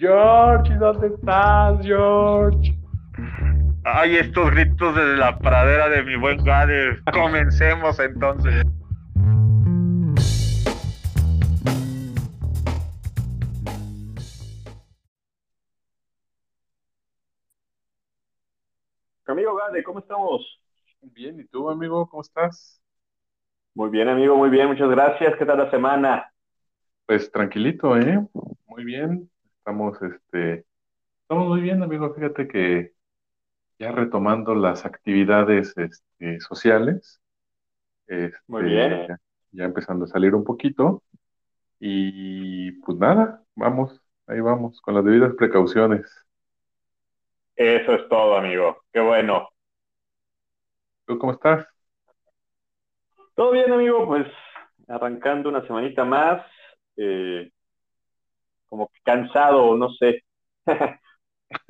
George, ¿dónde estás, George? Ay, estos gritos desde la pradera de mi buen Gade. Comencemos entonces. Amigo Gade, ¿cómo estamos? Bien, ¿y tú, amigo? ¿Cómo estás? Muy bien, amigo, muy bien, muchas gracias. ¿Qué tal la semana? Pues tranquilito, ¿eh? Muy bien. Estamos, este, estamos muy bien, amigo. Fíjate que ya retomando las actividades, este, sociales. Este, Muy bien. Ya, ya empezando a salir un poquito. Y pues nada, vamos, ahí vamos, con las debidas precauciones. Eso es todo, amigo. Qué bueno. ¿Tú cómo estás? Todo bien, amigo, pues arrancando una semanita más, eh, como que cansado, no sé.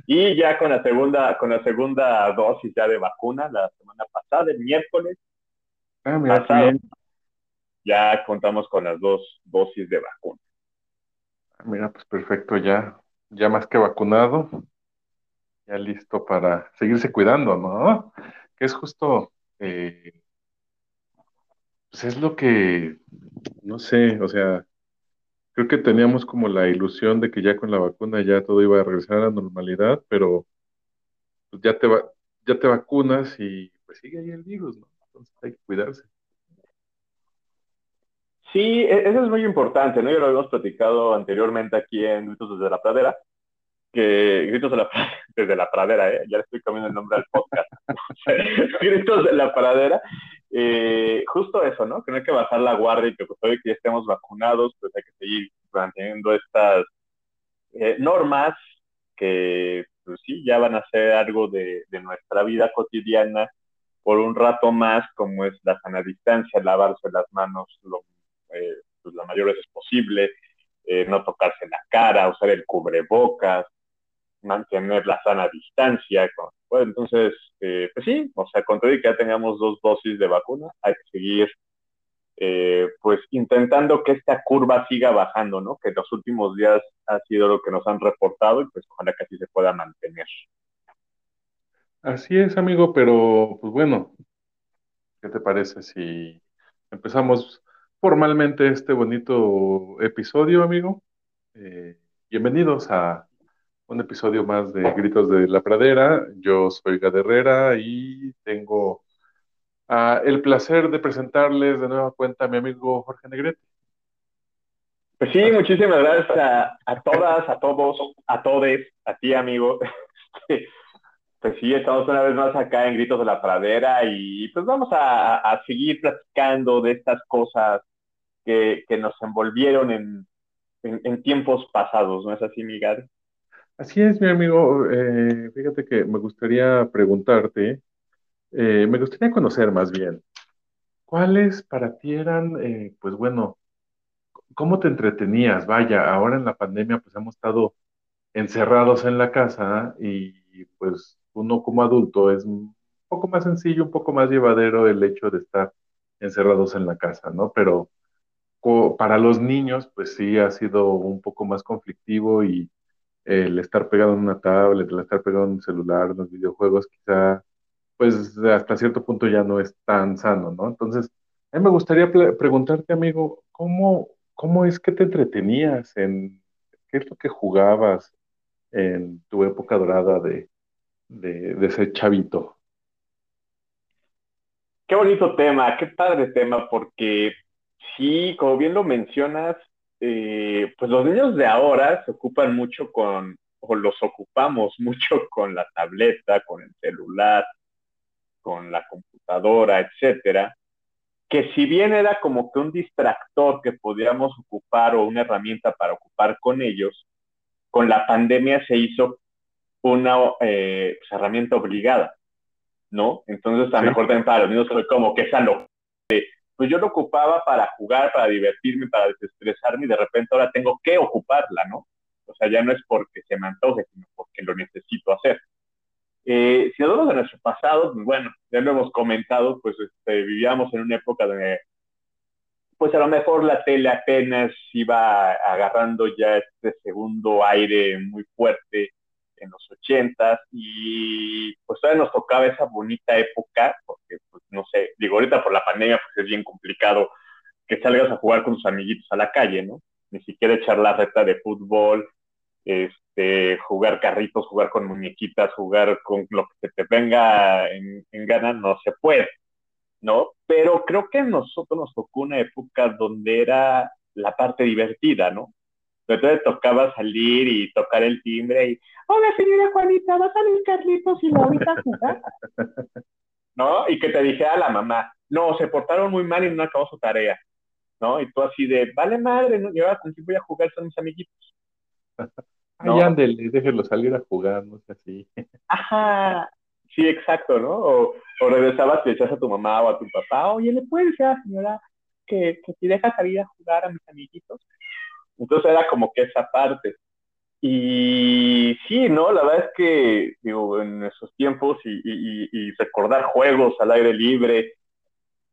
y ya con la segunda, con la segunda dosis ya de vacuna, la semana pasada, el miércoles Ah, mira, pasado, ya contamos con las dos dosis de vacuna. Ah, Mira, pues perfecto, ya, ya más que vacunado, ya listo para seguirse cuidando, ¿no? Que es justo, eh, pues es lo que, no sé, o sea, creo que teníamos como la ilusión de que ya con la vacuna ya todo iba a regresar a la normalidad, pero pues ya te va, ya te vacunas y pues sigue ahí el virus, ¿no? Entonces hay que cuidarse. Sí, e- eso es muy importante, ¿no? Ya lo habíamos platicado anteriormente aquí en Gritos desde la Pradera, que Gritos de la, desde la Pradera, ¿eh? Ya le estoy cambiando el nombre al podcast. Gritos de la Pradera. Eh, justo eso, ¿no? Que no hay que bajar la guardia y que pues hoy que ya estemos vacunados, pues hay que seguir manteniendo estas eh, normas que, pues sí, ya van a ser algo de, de nuestra vida cotidiana por un rato más, como es la sana distancia, lavarse las manos lo, eh, pues, las mayores veces posible, eh, no tocarse la cara, usar el cubrebocas, mantener la sana distancia. con- entonces, eh, pues sí, o sea, con todo y que ya tengamos dos dosis de vacuna, hay que seguir, eh, pues, intentando que esta curva siga bajando, ¿no? Que los últimos días ha sido lo que nos han reportado y pues ojalá que así se pueda mantener. Así es, amigo, pero pues bueno, ¿qué te parece si empezamos formalmente este bonito episodio, amigo? Eh, bienvenidos a un episodio más de Gritos de la Pradera. Yo soy Gad Herrera y tengo ah, el placer de presentarles de nueva cuenta a mi amigo Jorge Negrete. Pues sí, muchísimas gracias a, a todas, a todos, a todes, a ti, amigo. Pues sí, estamos una vez más acá en Gritos de la Pradera y pues vamos a, a seguir platicando de estas cosas que, que nos envolvieron en, en, en, tiempos pasados, ¿no es así, Miguel? Así es, mi amigo. Eh, fíjate que me gustaría preguntarte, eh, me gustaría conocer más bien, ¿cuáles para ti eran, eh, pues bueno, cómo te entretenías? Vaya, ahora en la pandemia pues hemos estado encerrados en la casa y pues uno como adulto es un poco más sencillo, un poco más llevadero el hecho de estar encerrados en la casa, ¿no? Pero para los niños pues sí ha sido un poco más conflictivo y el estar pegado en una tablet, el estar pegado en un celular, en los videojuegos, quizá pues hasta cierto punto ya no es tan sano, ¿no? Entonces, a mí me gustaría preguntarte, amigo, ¿cómo, ¿cómo es que te entretenías en qué es lo que jugabas en tu época dorada de, de, de ese chavito? Qué bonito tema, qué padre tema, porque sí, como bien lo mencionas, eh, pues los niños de ahora se ocupan mucho con, o los ocupamos mucho con la tableta, con el celular, con la computadora, etcétera, que si bien era como que un distractor que podíamos ocupar o una herramienta para ocupar con ellos, con la pandemia se hizo una eh, pues, herramienta obligada, ¿no? Entonces, a lo sí. mejor también para los niños fue como que esa lo pues yo lo ocupaba para jugar, para divertirme, para desestresarme y de repente ahora tengo que ocuparla, ¿no? O sea, ya no es porque se me antoje, sino porque lo necesito hacer. Eh, si hablamos de nuestro pasado, pues bueno, ya lo hemos comentado, pues este, vivíamos en una época donde pues a lo mejor la tele apenas iba agarrando ya este segundo aire muy fuerte en los ochentas y pues todavía nos tocaba esa bonita época, porque pues no sé, digo ahorita por la pandemia pues es bien complicado que salgas a jugar con tus amiguitos a la calle, ¿no? Ni siquiera echar la reta de fútbol, este, jugar carritos, jugar con muñequitas, jugar con lo que se te venga en, en gana, no se puede, ¿no? Pero creo que a nosotros nos tocó una época donde era la parte divertida, ¿no? Entonces tocaba salir y tocar el timbre y, hola señora Juanita, ¿va a salir Carlitos y la ahorita jugar? ¿No? Y que te dijera la mamá, no, se portaron muy mal y no acabó su tarea, ¿no? Y tú así de, vale madre, ¿no? yo con quién voy a jugar, son mis amiguitos. ¿no? Ay, ándele, déjenlo salir a jugar, no sé así. Ajá, sí, exacto, ¿no? O, o regresabas y echas a tu mamá o a tu papá, oye, ¿le puedes decir a la señora que, que si deja salir a jugar a mis amiguitos? Entonces era como que esa parte. Y sí, ¿no? La verdad es que, digo, en esos tiempos y, y, y recordar juegos al aire libre,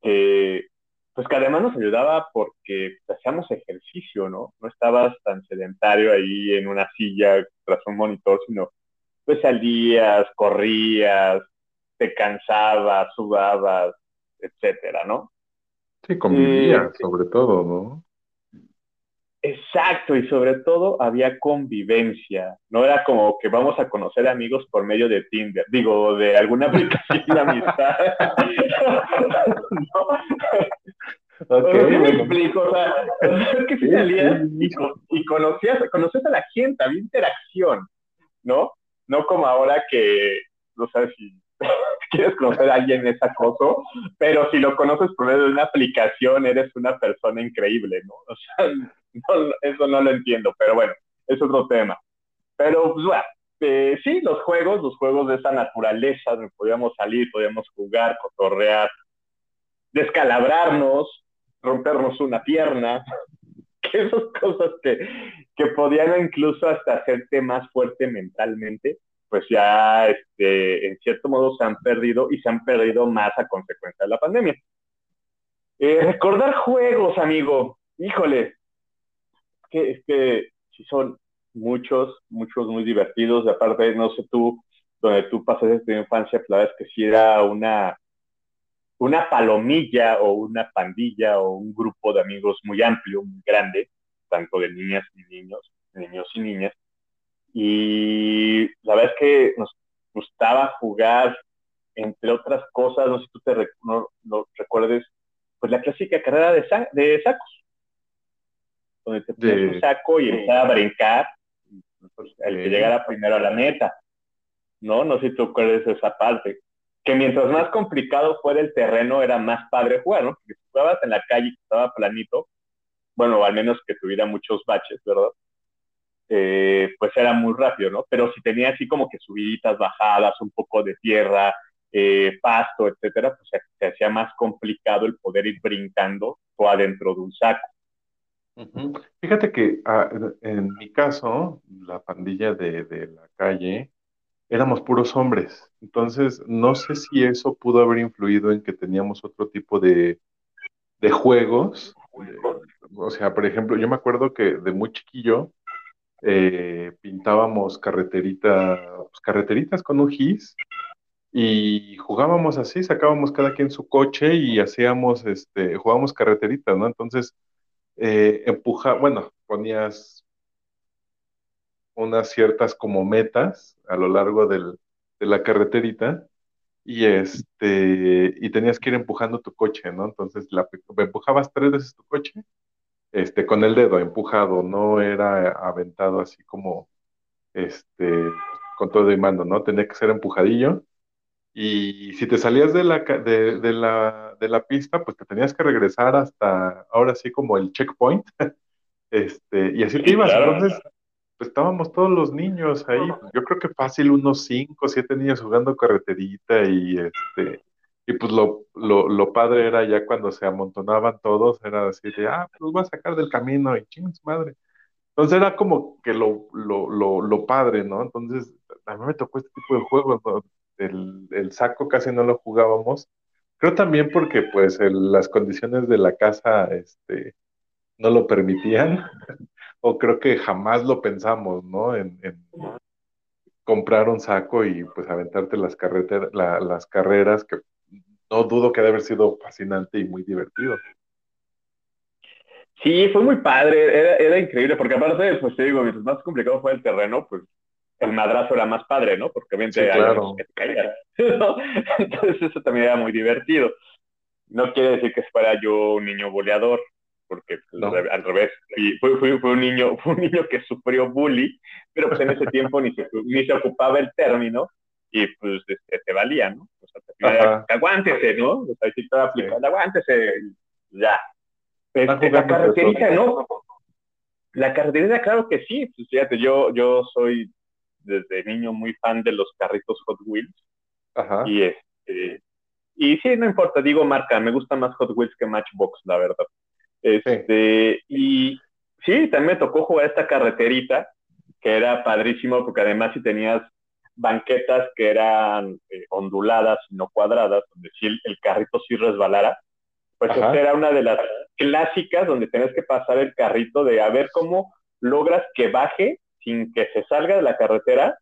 eh, pues que además nos ayudaba porque hacíamos ejercicio, ¿no? No estabas tan sedentario ahí en una silla tras un monitor, sino pues salías, corrías, te cansabas, sudabas, etcétera, ¿no? Sí, convivías, eh, sobre todo, ¿no? Exacto, y sobre todo había convivencia. No era como que vamos a conocer amigos por medio de Tinder, digo, de alguna aplicación de amistad. no. Okay, me explico, o sea, es que si salías y, y, conocías, conocías a la gente, había interacción, ¿no? No como ahora que, no sabes si quieres conocer a alguien es acoso, pero si lo conoces por medio de una aplicación, eres una persona increíble, ¿no? O sea, no, eso no lo entiendo, pero bueno, es otro tema. Pero, pues, bueno, eh, sí, los juegos, los juegos de esa naturaleza, donde podíamos salir, podíamos jugar, cotorrear, descalabrarnos, rompernos una pierna, que esas cosas que, que podían incluso hasta hacerte más fuerte mentalmente, pues ya este, en cierto modo se han perdido y se han perdido más a consecuencia de la pandemia. Eh, recordar juegos, amigo, híjole, que, es que sí son muchos, muchos muy divertidos. Y aparte, no sé tú, donde tú pasaste tu infancia, pues la verdad es que sí era una, una palomilla o una pandilla o un grupo de amigos muy amplio, muy grande, tanto de niñas y niños, niños y niñas. Y la verdad es que nos gustaba jugar, entre otras cosas, no sé si tú te no, no recuerdes, pues la clásica carrera de, de sacos donde te pones de... un saco y empezaba a brincar, pues, el que llegara primero a la meta. ¿No? No sé si tú acuerdas esa parte. Que mientras más complicado fuera el terreno, era más padre jugar, ¿no? Porque si jugabas en la calle que estaba planito, bueno, al menos que tuviera muchos baches, ¿verdad? Eh, pues era muy rápido, ¿no? Pero si tenía así como que subiditas, bajadas, un poco de tierra, eh, pasto, etcétera, pues se, se, hacía más complicado el poder ir brincando o adentro de un saco. Fíjate que ah, en mi caso, la pandilla de, de, la calle, éramos puros hombres. Entonces, no sé si eso pudo haber influido en que teníamos otro tipo de, de juegos. o sea, por ejemplo, yo me acuerdo que de muy chiquillo eh, pintábamos carreterita, pues, carreteritas con un gis y jugábamos así, sacábamos cada quien su coche y hacíamos, este, jugábamos carreteritas, ¿no? Entonces, eh, empuja, bueno, ponías unas ciertas como metas a lo largo del, de la carreterita y este y tenías que ir empujando tu coche, ¿no? Entonces la, empujabas tres veces tu coche, este, con el dedo empujado, no era aventado así como este con todo de mando, ¿no? Tenía que ser empujadillo y si te salías de la, de, de, la, de la pista, pues te tenías que regresar hasta ahora sí como el checkpoint. este, y así te ibas. Claro. Entonces, pues estábamos todos los niños ahí. Yo creo que fácil unos cinco, siete niños jugando carreterita y este. Y pues lo, lo, lo padre era ya cuando se amontonaban todos, era así de, ah, pues voy a sacar del camino y chingos madre. Entonces era como que lo, lo, lo, lo padre, ¿no? Entonces, a mí me tocó este tipo de juegos, ¿no? El, el, saco casi no lo jugábamos, Creo también porque pues las condiciones de la casa este, no lo permitían, o creo que jamás lo pensamos, ¿no? En, en comprar un saco y pues aventarte las, carreter- la- las carreras, que no dudo que ha de haber sido fascinante y muy divertido. Sí, fue muy padre, era, era increíble, porque aparte, pues te digo, mientras más complicado fue el terreno, pues el madrazo era más padre, ¿no? Porque obviamente Sí, claro. que ¿no? Entonces eso también era muy divertido. No quiere decir que fuera yo un niño boleador, porque pues, No. al revés, fue, fue, fue un niño, fue un niño que sufrió bully, pero pues en ese tiempo ni se, ni se ocupaba el término y pues este, te valía, ¿no? O sea, te Ajá. aguántese, ¿no? O sea, si Sí. aguántese, ya. Este, la entre ¿no? La carreterita, claro que sí. Pues fíjate, yo, yo soy desde niño muy fan de los carritos Hot Wheels. Ajá. Y este, y sí, no importa, digo marca, me gusta más Hot Wheels que Matchbox, la verdad. Este, y sí, también me tocó jugar esta carreterita, que era padrísimo, porque además si tenías banquetas que eran eh, onduladas, no cuadradas, donde si el, el carrito sí resbalara, pues Ajá. esta era una de las clásicas donde tenías que pasar el carrito de a ver cómo logras que baje sin que se salga de la carretera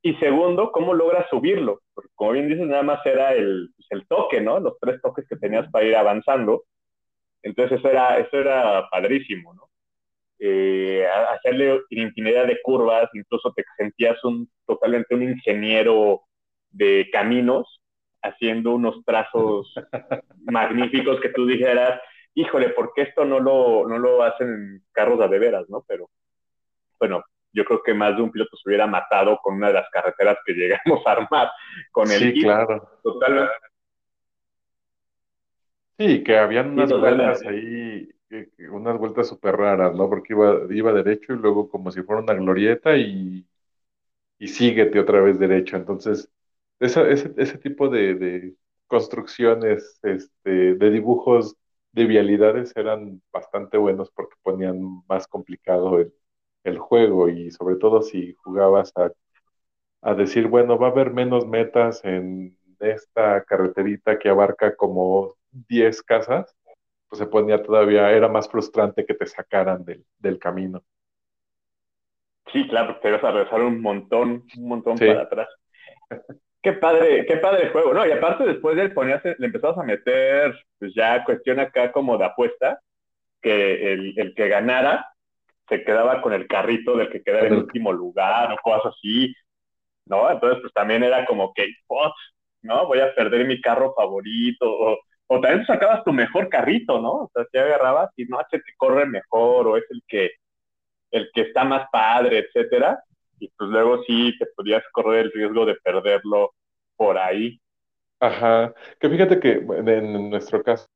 y segundo, cómo logras subirlo. Porque como bien dices, nada más era el, pues, el toque, ¿no? Los tres toques que tenías para ir avanzando. Entonces eso era, eso era padrísimo, ¿no? Eh, hacerle infinidad de curvas, incluso te sentías un, totalmente un ingeniero de caminos, haciendo unos trazos magníficos que tú dijeras, híjole, ¿por qué esto no lo, no lo hacen en carros a de veras, no? Pero, bueno, yo creo que más de un piloto se hubiera matado con una de las carreteras que llegamos a armar con el Sí, claro. Totalmente. Sí, que habían unas Sí, vueltas ahí, unas vueltas súper raras, ¿no? Porque iba, iba derecho y luego como si fuera una glorieta y, y síguete otra vez derecho. Entonces, esa- ese, ese tipo de, de construcciones, este, de dibujos de vialidades eran bastante buenos porque ponían más complicado el, el juego y sobre todo si jugabas a, a decir, bueno, va a haber menos metas en esta carreterita que abarca como 10 casas, pues se ponía todavía, era más frustrante que te sacaran del, del camino. Sí, claro, te vas a regresar un montón, un montón Sí. para atrás. Qué padre, qué padre juego, ¿no? Y aparte después de él ponías, le empezabas a meter, pues ya cuestión acá como de apuesta, que el, el que ganara se quedaba con el carrito del que quedara Con en el- último lugar o cosas así, ¿no? Entonces pues también era como que, "Put", ¿no? Voy a perder mi carro favorito, o, o también tú sacabas tu mejor carrito, ¿no? O sea, te agarrabas y no, este te corre mejor, o es el que, el que está más padre, etcétera, y pues luego sí te podías correr el riesgo de perderlo por ahí. Ajá, que fíjate que en nuestro caso,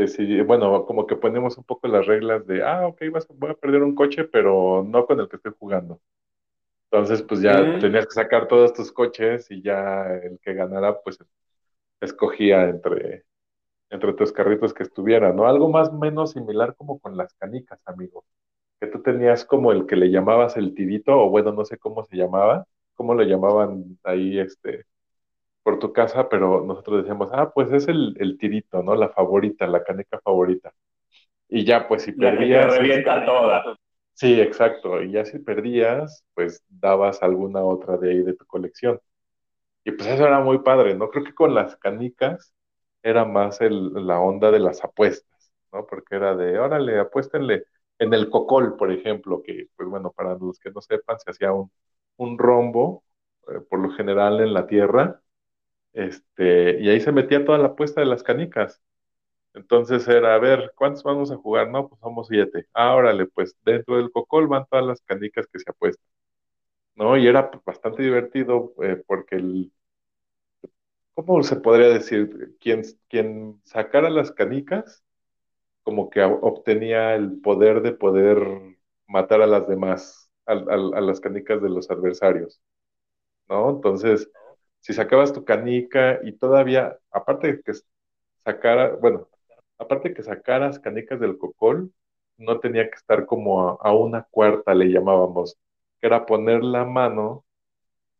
decidí, bueno, como que ponemos un poco las reglas de, ah, ok, vas, voy a perder un coche, pero no con el que estoy jugando. Entonces, pues ya tenías que sacar todos tus coches y ya el que ganara, pues escogía entre, entre tus carritos que estuviera, ¿no? Algo más o menos similar como con las canicas, amigo. Que tú tenías como el que le llamabas el tirito, o bueno, no sé cómo se llamaba, cómo lo llamaban ahí, este, por tu casa, pero nosotros decíamos, ah, pues es el, el tirito, ¿no? La favorita, la caneca favorita. Y ya, pues si La que te perdías, revienta todas. sí, exacto, y ya si perdías, pues dabas alguna otra de ahí de tu colección. Y pues eso era muy padre, ¿no? Creo que con las canicas era más el, la onda de las apuestas, ¿no? Porque era de, órale, apuéstenle en el cocol, por ejemplo, que, pues bueno, para los que no sepan, se hacía un, un rombo, eh, por lo general en la tierra, este, y ahí se metía toda la apuesta de las canicas. Entonces era, a ver, ¿cuántos vamos a jugar? No, pues somos siete. Ah, órale, pues dentro del cocol van todas las canicas que se apuestan, ¿no? Y era bastante divertido eh, porque el, ¿cómo se podría decir? Quien, quien sacara las canicas, como que obtenía el poder de poder matar a las demás, a, a, a las canicas de los adversarios, ¿no? Entonces, si sacabas tu canica y todavía, aparte de que sacara, bueno, aparte de que sacaras canicas del cocol, no tenía que estar como a, una cuarta, le llamábamos, que era poner la mano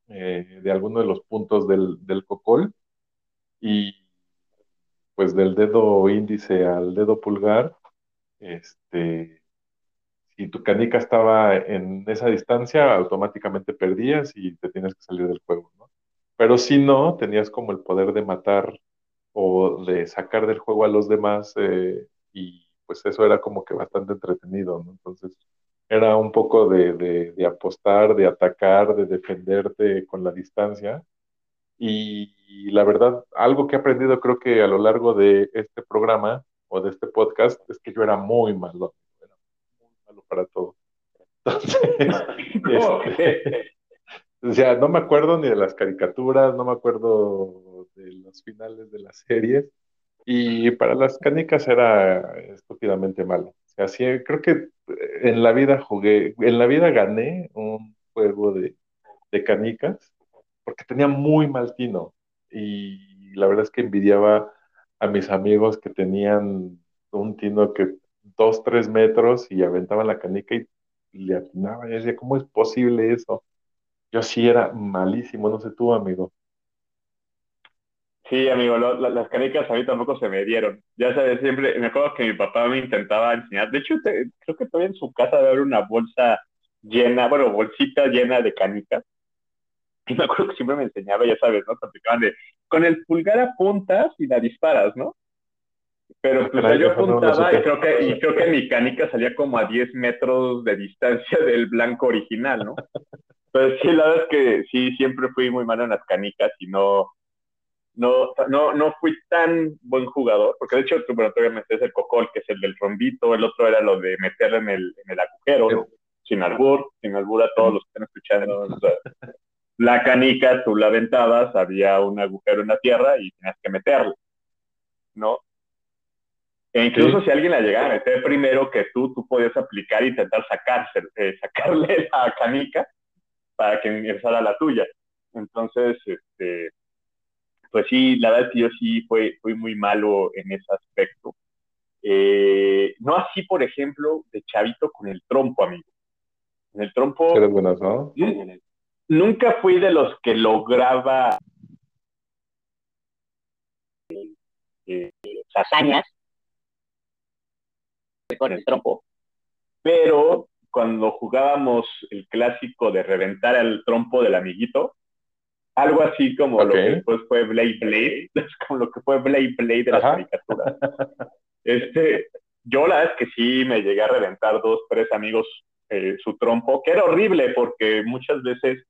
eh, de alguno de los puntos del, del cocol y pues del dedo índice al dedo pulgar, este, si tu canica estaba en esa distancia, automáticamente perdías y te tienes que salir del juego. Pero si no, tenías como el poder de matar o de sacar del juego a los demás eh, y pues eso era como que bastante entretenido, ¿no? Entonces era un poco de, de, apostar, de atacar, de defenderte con la distancia. Y, la verdad, algo que he aprendido creo que a lo largo de este programa o de este podcast es que yo era muy malo, era muy malo para todo. Entonces, este, o sea, no me acuerdo ni de las caricaturas, no me acuerdo de los finales de las series, y para las canicas era estúpidamente malo. O sea, sí, creo que en la vida jugué, en la vida gané un juego de, de canicas porque tenía muy mal tino. Y la verdad es que envidiaba a mis amigos que tenían un tino que dos, tres metros y aventaban la canica y le atinaba. Y decía, ¿cómo es posible eso? Yo sí era malísimo, no sé tú, amigo. Sí, amigo, las canicas a mí tampoco se me dieron. Ya sabes, siempre, me acuerdo que mi papá me intentaba enseñar. De hecho, creo que todavía en su casa debe haber una bolsa llena, bueno, bolsita llena de canicas. Y me acuerdo que siempre me enseñaba, ya sabes, ¿no? de, con el pulgar apuntas y la disparas, ¿no? Pero pues yo apuntaba y creo, que, y creo que mi canica salía como a 10 metros de distancia del blanco original, ¿no? Pues sí, la verdad es que sí, siempre fui muy malo en las canicas y no, no, no, no fui tan buen jugador, porque de hecho, bueno, todavía me es el cocol, que es el del rombito, el otro era lo de meterle en el, en el agujero, sin albur, sin albur a todos los que están escuchando. la canica, tú la aventabas, había un agujero en la tierra y tenías que meterlo, ¿no? E incluso si alguien la llegaba a meter primero que tú, tú podías aplicar e intentar sacarse, eh, sacarle la canica para que empezara la tuya. Entonces, este, pues sí, la verdad es que yo sí fui, fui muy malo en ese aspecto. Eh, no así, por ejemplo, de chavito con el trompo, amigo. En el trompo... buenas, ¿no? Nunca fui de los que lograba eh, hazañas con el trompo, pero cuando jugábamos el clásico de reventar el trompo del amiguito, algo así como lo que después fue Blade Blade, como lo que fue Blade Blade de las caricaturas. Este, yo la verdad es que sí me llegué a reventar dos, tres amigos eh, su trompo, que era horrible porque muchas veces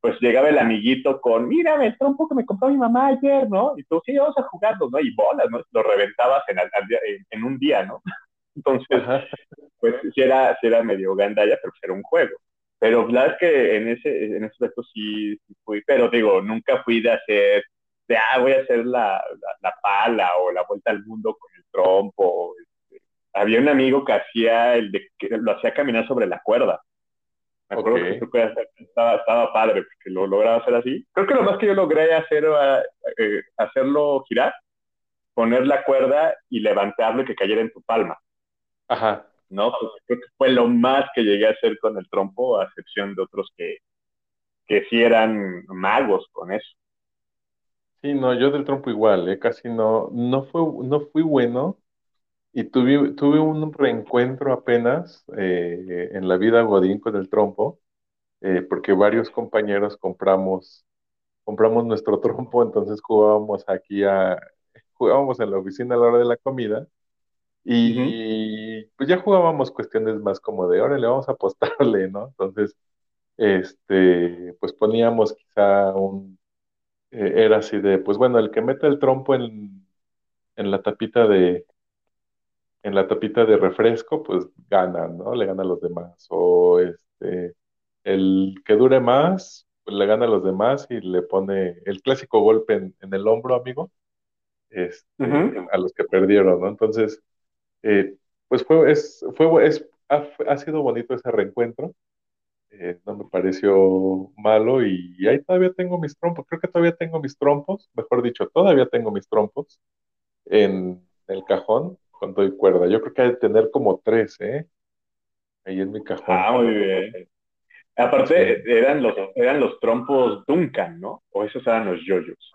pues llegaba el amiguito con, mírame el trompo que me compró mi mamá ayer, ¿no? Y tú, sí, vamos a jugarlo, ¿no? Y bolas, ¿no? Lo reventabas en, en un día, ¿no? Entonces, pues sí era, sí era medio gandalla, pero era un juego. Pero la verdad es que en ese, en ese aspecto sí, fui, pero digo, nunca fui de hacer, de, ah, voy a hacer la, la, pala o la vuelta al mundo con el trompo. Este. Había un amigo que hacía el de, que lo hacía caminar sobre la cuerda. Me acuerdo que estaba, estaba padre, porque lo lograba hacer así. Creo que lo más que yo logré hacer era eh, hacerlo girar, poner la cuerda y levantarlo y que cayera en tu palma. Ajá. ¿no? Pues creo que fue lo más que llegué a hacer con el trompo, a excepción de otros que, que sí eran magos con eso. Sí, no, yo del trompo igual, ¿eh? casi no, no, fue, no fui bueno y tuve, tuve un reencuentro apenas eh, en la vida Godín con el trompo, eh, porque varios compañeros compramos, compramos nuestro trompo, entonces jugábamos aquí a, jugábamos en la oficina a la hora de la comida y pues ya jugábamos cuestiones más como de, ahora le vamos a apostarle, ¿no? Entonces, este, pues poníamos quizá un, eh, era así de, pues bueno, el que mete el trompo en, en la tapita de, en la tapita de refresco, pues gana, ¿no? Le gana a los demás. O este, el que dure más, pues le gana a los demás y le pone el clásico golpe en, el hombro, amigo, este, a los que perdieron, ¿no? Entonces, eh, pues fue, es, fue, es, ha, sido bonito ese reencuentro. Eh, no me pareció malo y, ahí todavía tengo mis trompos, creo que todavía tengo mis trompos, mejor dicho, todavía tengo mis trompos en el cajón con doy cuerda. Yo creo que hay de tener como tres, ¿eh? Ahí en mi cajón. Ah, muy bien. Aparte, eran, los, eran los trompos Duncan, ¿no? O esos eran los yoyos.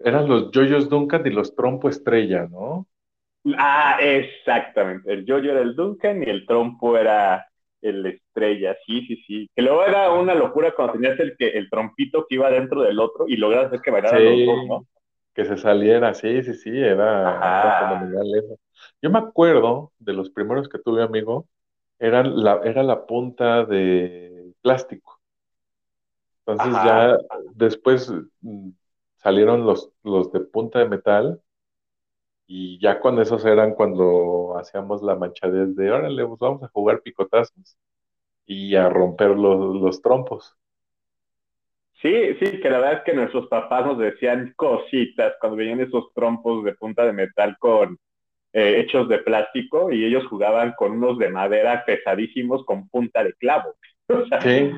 Eran los yoyos Duncan y los trompo estrella, ¿no? Ah, exactamente. El yoyo era el Duncan y el trompo era el estrella. Sí, sí, sí. Que luego era una locura cuando tenías el, que, el trompito que iba dentro del otro y lograbas hacer que bailaran Sí, los dos, ¿no? que se saliera, sí, sí, sí, era, era fenomenal eso. Yo me acuerdo de los primeros que tuve, amigo, eran la, era la punta de plástico. Entonces Ajá. ya después mm, salieron los, los de punta de metal y ya con esos eran cuando hacíamos la manchadez de, órale, pues vamos a jugar picotazos y a romper los, los trompos. Sí, sí, que la verdad es que nuestros papás nos decían cositas cuando venían esos trompos de punta de metal con eh, hechos de plástico y ellos jugaban con unos de madera pesadísimos con punta de clavo. O sea, Sí,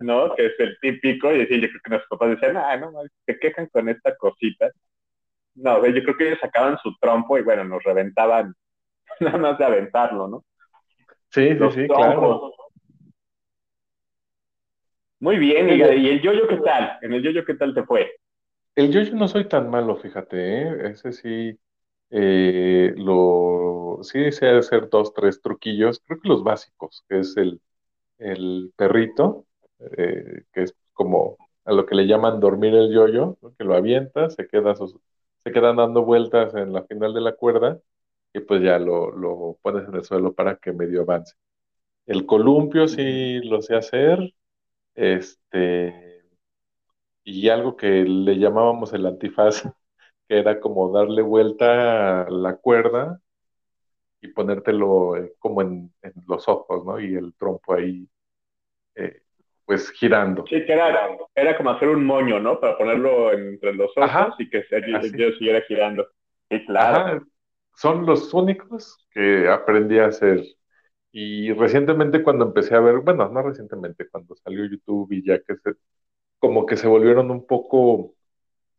¿no? Que es el típico y decía, yo creo que nuestros papás decían, ah, no, se quejan con esta cosita. No, yo creo que ellos sacaban su trompo y bueno, nos reventaban nada más de aventarlo, ¿no? sí, sí, Los sí, claro. trompos. Muy bien, ¿Y el yoyo qué tal? En el yoyo qué tal te fue? El yo-yo no soy tan malo, fíjate, ¿eh? Ese sí, eh, lo, sí sé hacer dos, tres truquillos, creo que los básicos, que es el, el perrito, eh, que es como a lo que le llaman dormir el yo-yo, ¿no? Que lo avienta, se queda, sus- se quedan dando vueltas en la final de la cuerda y pues ya lo, lo pones en el suelo para que medio avance. El columpio sí lo sé hacer, este, y algo que le llamábamos el antifaz, que era como darle vuelta a la cuerda y ponértelo eh, como en, en los ojos, ¿no? Y el trompo ahí, eh, pues girando. Sí, que era, era como hacer un moño, ¿no? Para ponerlo entre los ojos Ajá, y que se- yoyo siguiera girando. Sí, claro. Ajá, son los únicos que aprendí a hacer. Y recientemente cuando empecé a ver, bueno, no recientemente, cuando salió YouTube y ya que se, como que se volvieron un poco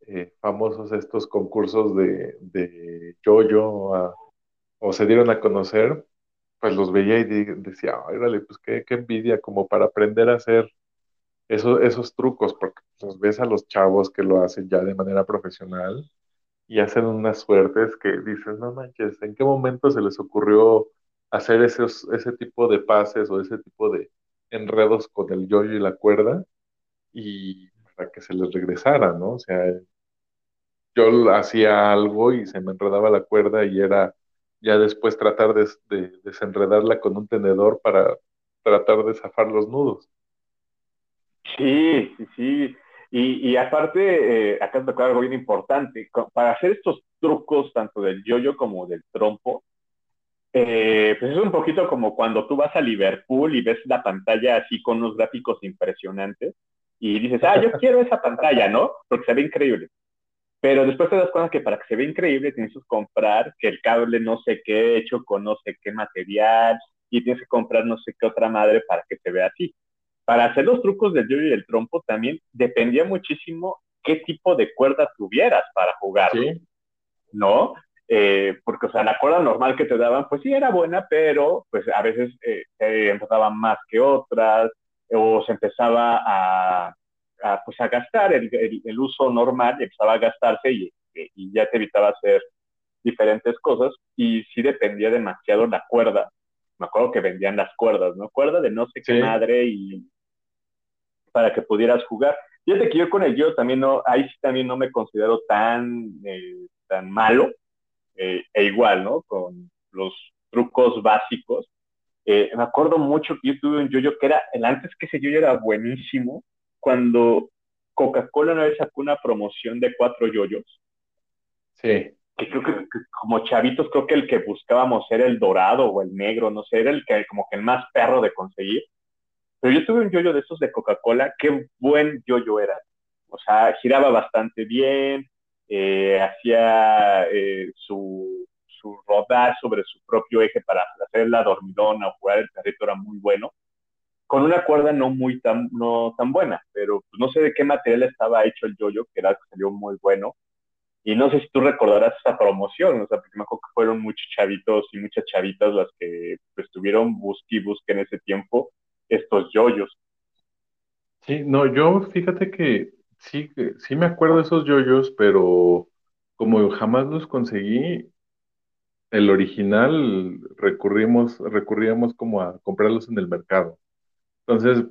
eh, famosos estos concursos de, de yo-yo a- o se dieron a conocer, pues los veía y di- decía, "Ay, órale, pues qué, qué envidia como para aprender a hacer esos, trucos, porque los ves a los chavos que lo hacen ya de manera profesional y hacen unas suertes que dices, no manches, ¿en qué momento se les ocurrió hacer esos, ese tipo de pases o ese tipo de enredos con el yoyo y la cuerda y para que se les regresara, ¿no? O sea, yo hacía algo y se me enredaba la cuerda y era ya después tratar de, de desenredarla con un tenedor para tratar de zafar los nudos. Sí, sí, sí. Y, y aparte, eh, acá te tocó algo bien importante. Para hacer estos trucos, tanto del yoyo como del trompo, eh, pues es un poquito como cuando tú vas a Liverpool y ves la pantalla así con unos gráficos impresionantes y dices, ah, yo quiero esa pantalla, ¿no? Porque se ve increíble. Pero después te das cuenta que para que se vea increíble tienes que comprar que el cable no sé qué hecho con no sé qué material y tienes que comprar no sé qué otra madre para que se vea así. Para hacer los trucos del yoyo y del trompo también dependía muchísimo qué tipo de cuerda tuvieras para jugarlo, Sí, ¿no? Eh, porque, o sea, la cuerda normal que te daban, pues sí era buena, pero pues a veces eh, se empezaban más que otras, o se empezaba a, a, pues, a gastar el, el, el, uso normal, y empezaba a gastarse y, y ya te evitaba hacer diferentes cosas, y sí dependía demasiado la cuerda. Me acuerdo que vendían las cuerdas, ¿no? Cuerda de no sé qué sí, madre y para que pudieras jugar. Fíjate que yo con el yo también no, ahí sí también no me considero tan, eh, tan malo, eh, e igual, ¿no? Con los trucos básicos. Eh, me acuerdo mucho que yo tuve un yoyo que era, el antes que ese yoyo era buenísimo, cuando Coca-Cola una vez sacó una promoción de cuatro yoyos, sí, que creo que, que, como chavitos creo que el que buscábamos era el dorado o el negro, no sé, era el que como que el más perro de conseguir. Pero yo tuve un yoyo de esos de Coca-Cola, qué buen yoyo era. O sea, giraba bastante bien, eh, hacía eh, su, su rodar sobre su propio eje para hacer la dormidona o jugar el perrito era muy bueno. Con una cuerda no muy tan, no tan buena, pero pues, no sé de qué material estaba hecho el yoyo, que era salió muy bueno. Y no sé si tú recordarás esa promoción, o sea, porque me acuerdo que fueron muchos chavitos y muchas chavitas las que pues, tuvieron busque y busque en ese tiempo estos yoyos. sí. No, yo fíjate que sí, sí me acuerdo de esos yoyos, pero como jamás los conseguí, el original recurrimos, recurríamos como a comprarlos en el mercado. Entonces,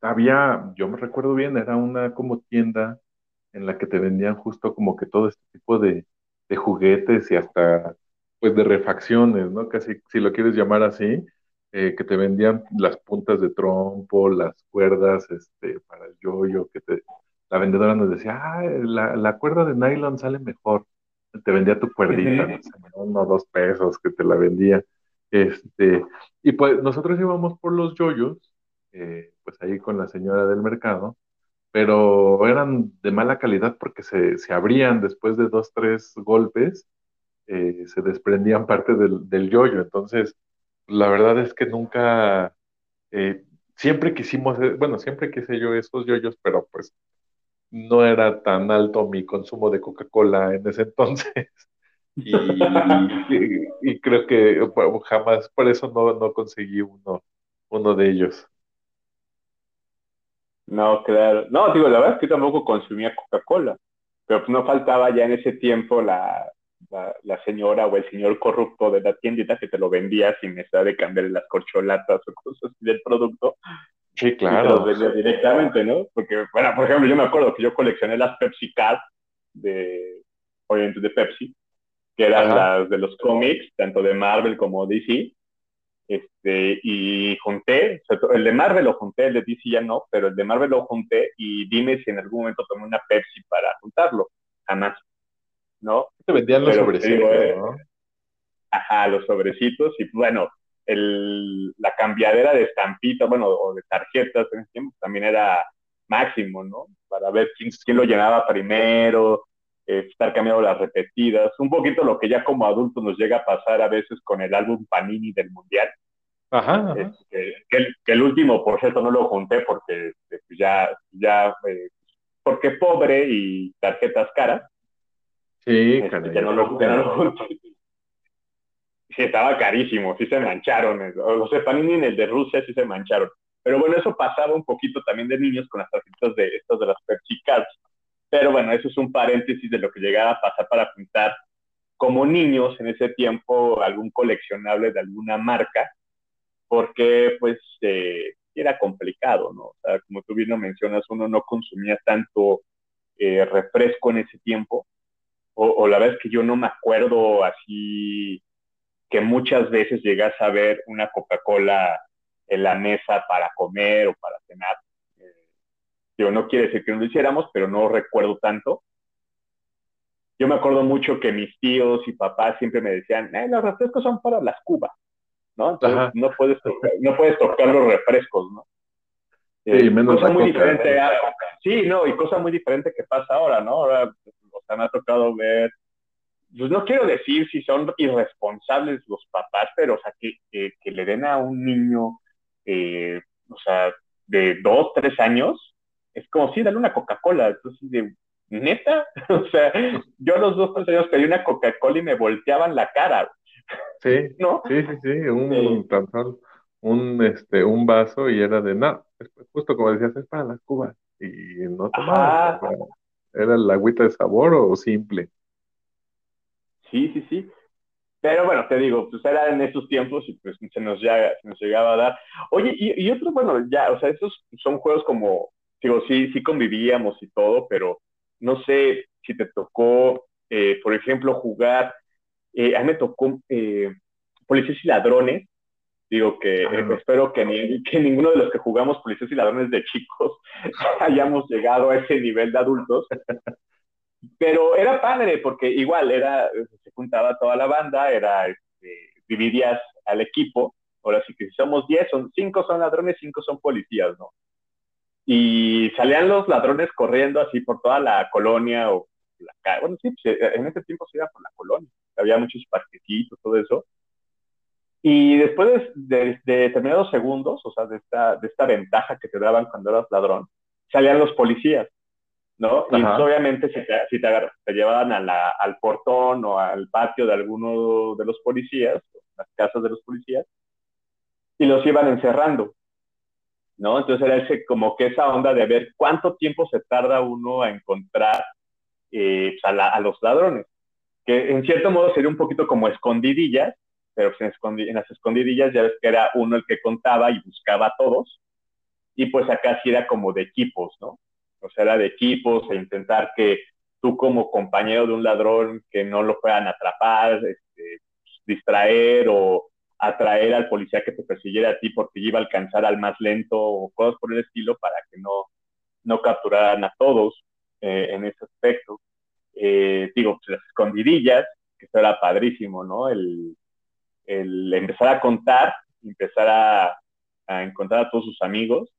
había, yo me recuerdo bien, era una como tienda en la que te vendían justo como que todo este tipo de, de juguetes y hasta pues de refacciones, ¿no? Casi si lo quieres llamar así, eh, que te vendían las puntas de trompo, las cuerdas este, para el yoyo, que te, la vendedora nos decía, ah, la, la cuerda de nylon sale mejor. Te vendía tu cuerdita, no sé, uno o dos pesos que te la vendía. Este, y pues nosotros íbamos por los yoyos, eh, pues ahí con la señora del mercado, pero eran de mala calidad porque se, se abrían después de dos, tres golpes, eh, se desprendían parte del, del yoyo. Entonces, la verdad es que nunca, eh, siempre quisimos, eh, bueno, siempre quise yo esos yoyos, pero pues no era tan alto mi consumo de Coca-Cola en ese entonces. Y, creo que jamás, por eso no, no conseguí uno, uno de ellos. No, claro. No, digo, la verdad es que tampoco consumía Coca-Cola, pero pues no faltaba ya en ese tiempo la, la, señora o el señor corrupto de la tiendita que te lo vendía sin necesidad de cambiar las corcholatas o cosas del producto. Sí, claro. Y te vendía directamente, ¿no? Porque, bueno, por ejemplo, yo me acuerdo que yo coleccioné las Pepsi Cards de, obviamente de Pepsi, que eran las de los cómics, tanto de Marvel como DC. Este, y junté, el de Marvel lo junté, el de DC ya no, pero el de Marvel lo junté y dime si en algún momento tomé una Pepsi para juntarlo. Jamás. ¿No? Te vendían los sobrecitos, eh, ¿no? Ajá, los sobrecitos y bueno, el, la cambiadera de estampitas, bueno, o de tarjetas en ese tiempo también era máximo, ¿no? Para ver quién, quién lo llenaba primero, eh, estar cambiando las repetidas, un poquito lo que ya como adultos nos llega a pasar a veces con el álbum Panini del Mundial. Ajá. que, el, último, por cierto, no lo junté porque este, pues ya, ya, eh, porque pobre y tarjetas caras. Sí, este, ya no lo, ya Sí, estaba carísimo, sí se mancharon. Los de Panini en el de Rusia sí se mancharon. Pero bueno, eso pasaba un poquito también de niños con las tarjetas de estos de las Pepsi Cards. Pero bueno, eso es un paréntesis de lo que llegaba a pasar para pintar como niños en ese tiempo algún coleccionable de alguna marca, porque pues eh, era complicado, ¿no? O sea, como tú bien lo mencionas, uno no consumía tanto eh, refresco en ese tiempo, o, la vez que yo no me acuerdo así que muchas veces llegas a ver una Coca-Cola en la mesa para comer o para cenar. Eh, yo no quiere decir que no lo hiciéramos, pero no recuerdo tanto. Yo me acuerdo mucho que mis tíos y papás siempre me decían, eh, los refrescos son para las cubas, ¿no? Entonces no puedes, tocar, no puedes tocar los refrescos, ¿no? Sí, eh, menos cosa muy diferente. sí, no, y cosa muy diferente que pasa ahora, ¿no? Ahora me ha tocado ver, pues no quiero decir si son irresponsables los papás, pero o sea, que, que, le den a un niño, eh, o sea, de dos, tres años, es como si dale una Coca-Cola, entonces de, neta, o sea, yo a los dos, tres años pedí una Coca-Cola y me volteaban la cara. Sí, ¿no? Sí, sí, sí, un, un, este, un vaso y era de, no, justo como decías, es para las cubas. Y no tomaba. ¿Era el agüita de sabor o simple? Sí, sí, sí. Pero bueno, te digo, pues era en esos tiempos y pues se nos, ya, nos llegaba a dar. Oye, y, y otro, bueno, ya, o sea, esos son juegos como, digo, sí, sí convivíamos y todo, pero no sé si te tocó, eh, por ejemplo, jugar, eh, a mí me tocó eh, Policías y Ladrones, Digo que espero que, que ninguno de los que jugamos policías y ladrones de chicos hayamos llegado a ese nivel de adultos. Pero era padre porque igual era, se juntaba toda la banda, era, este, dividías al equipo. Ahora sí que si somos 10, son 5 son ladrones, 5 son policías, ¿no? Y salían los ladrones corriendo así por toda la colonia o la calle. Bueno, sí, pues, en ese tiempo se iba por la colonia. Había muchos parquecitos, todo eso. Y después de, determinados segundos, o sea, de esta, de esta ventaja que te daban cuando eras ladrón, salían los policías, ¿no? Y obviamente si te, si te, te llevaban a la, al portón o al patio de alguno de los policías, las casas de los policías, y los iban encerrando. ¿no? Entonces era ese, como que esa onda de ver cuánto tiempo se tarda uno a encontrar eh, pues, a, los ladrones, que en cierto modo sería un poquito como escondidillas, pero pues, en, las escondidillas ya ves que era uno el que contaba y buscaba a todos, y pues acá sí era como de equipos, ¿no? O sea, era de equipos e intentar que tú como compañero de un ladrón que no lo puedan atrapar, este, distraer o atraer al policía que te persiguiera a ti porque iba a alcanzar al más lento o cosas por el estilo para que no, no capturaran a todos eh, en ese aspecto. Eh, digo, pues las escondidillas, que eso era padrísimo, ¿no? El, el empezar a contar, empezar a, a, encontrar a todos sus amigos,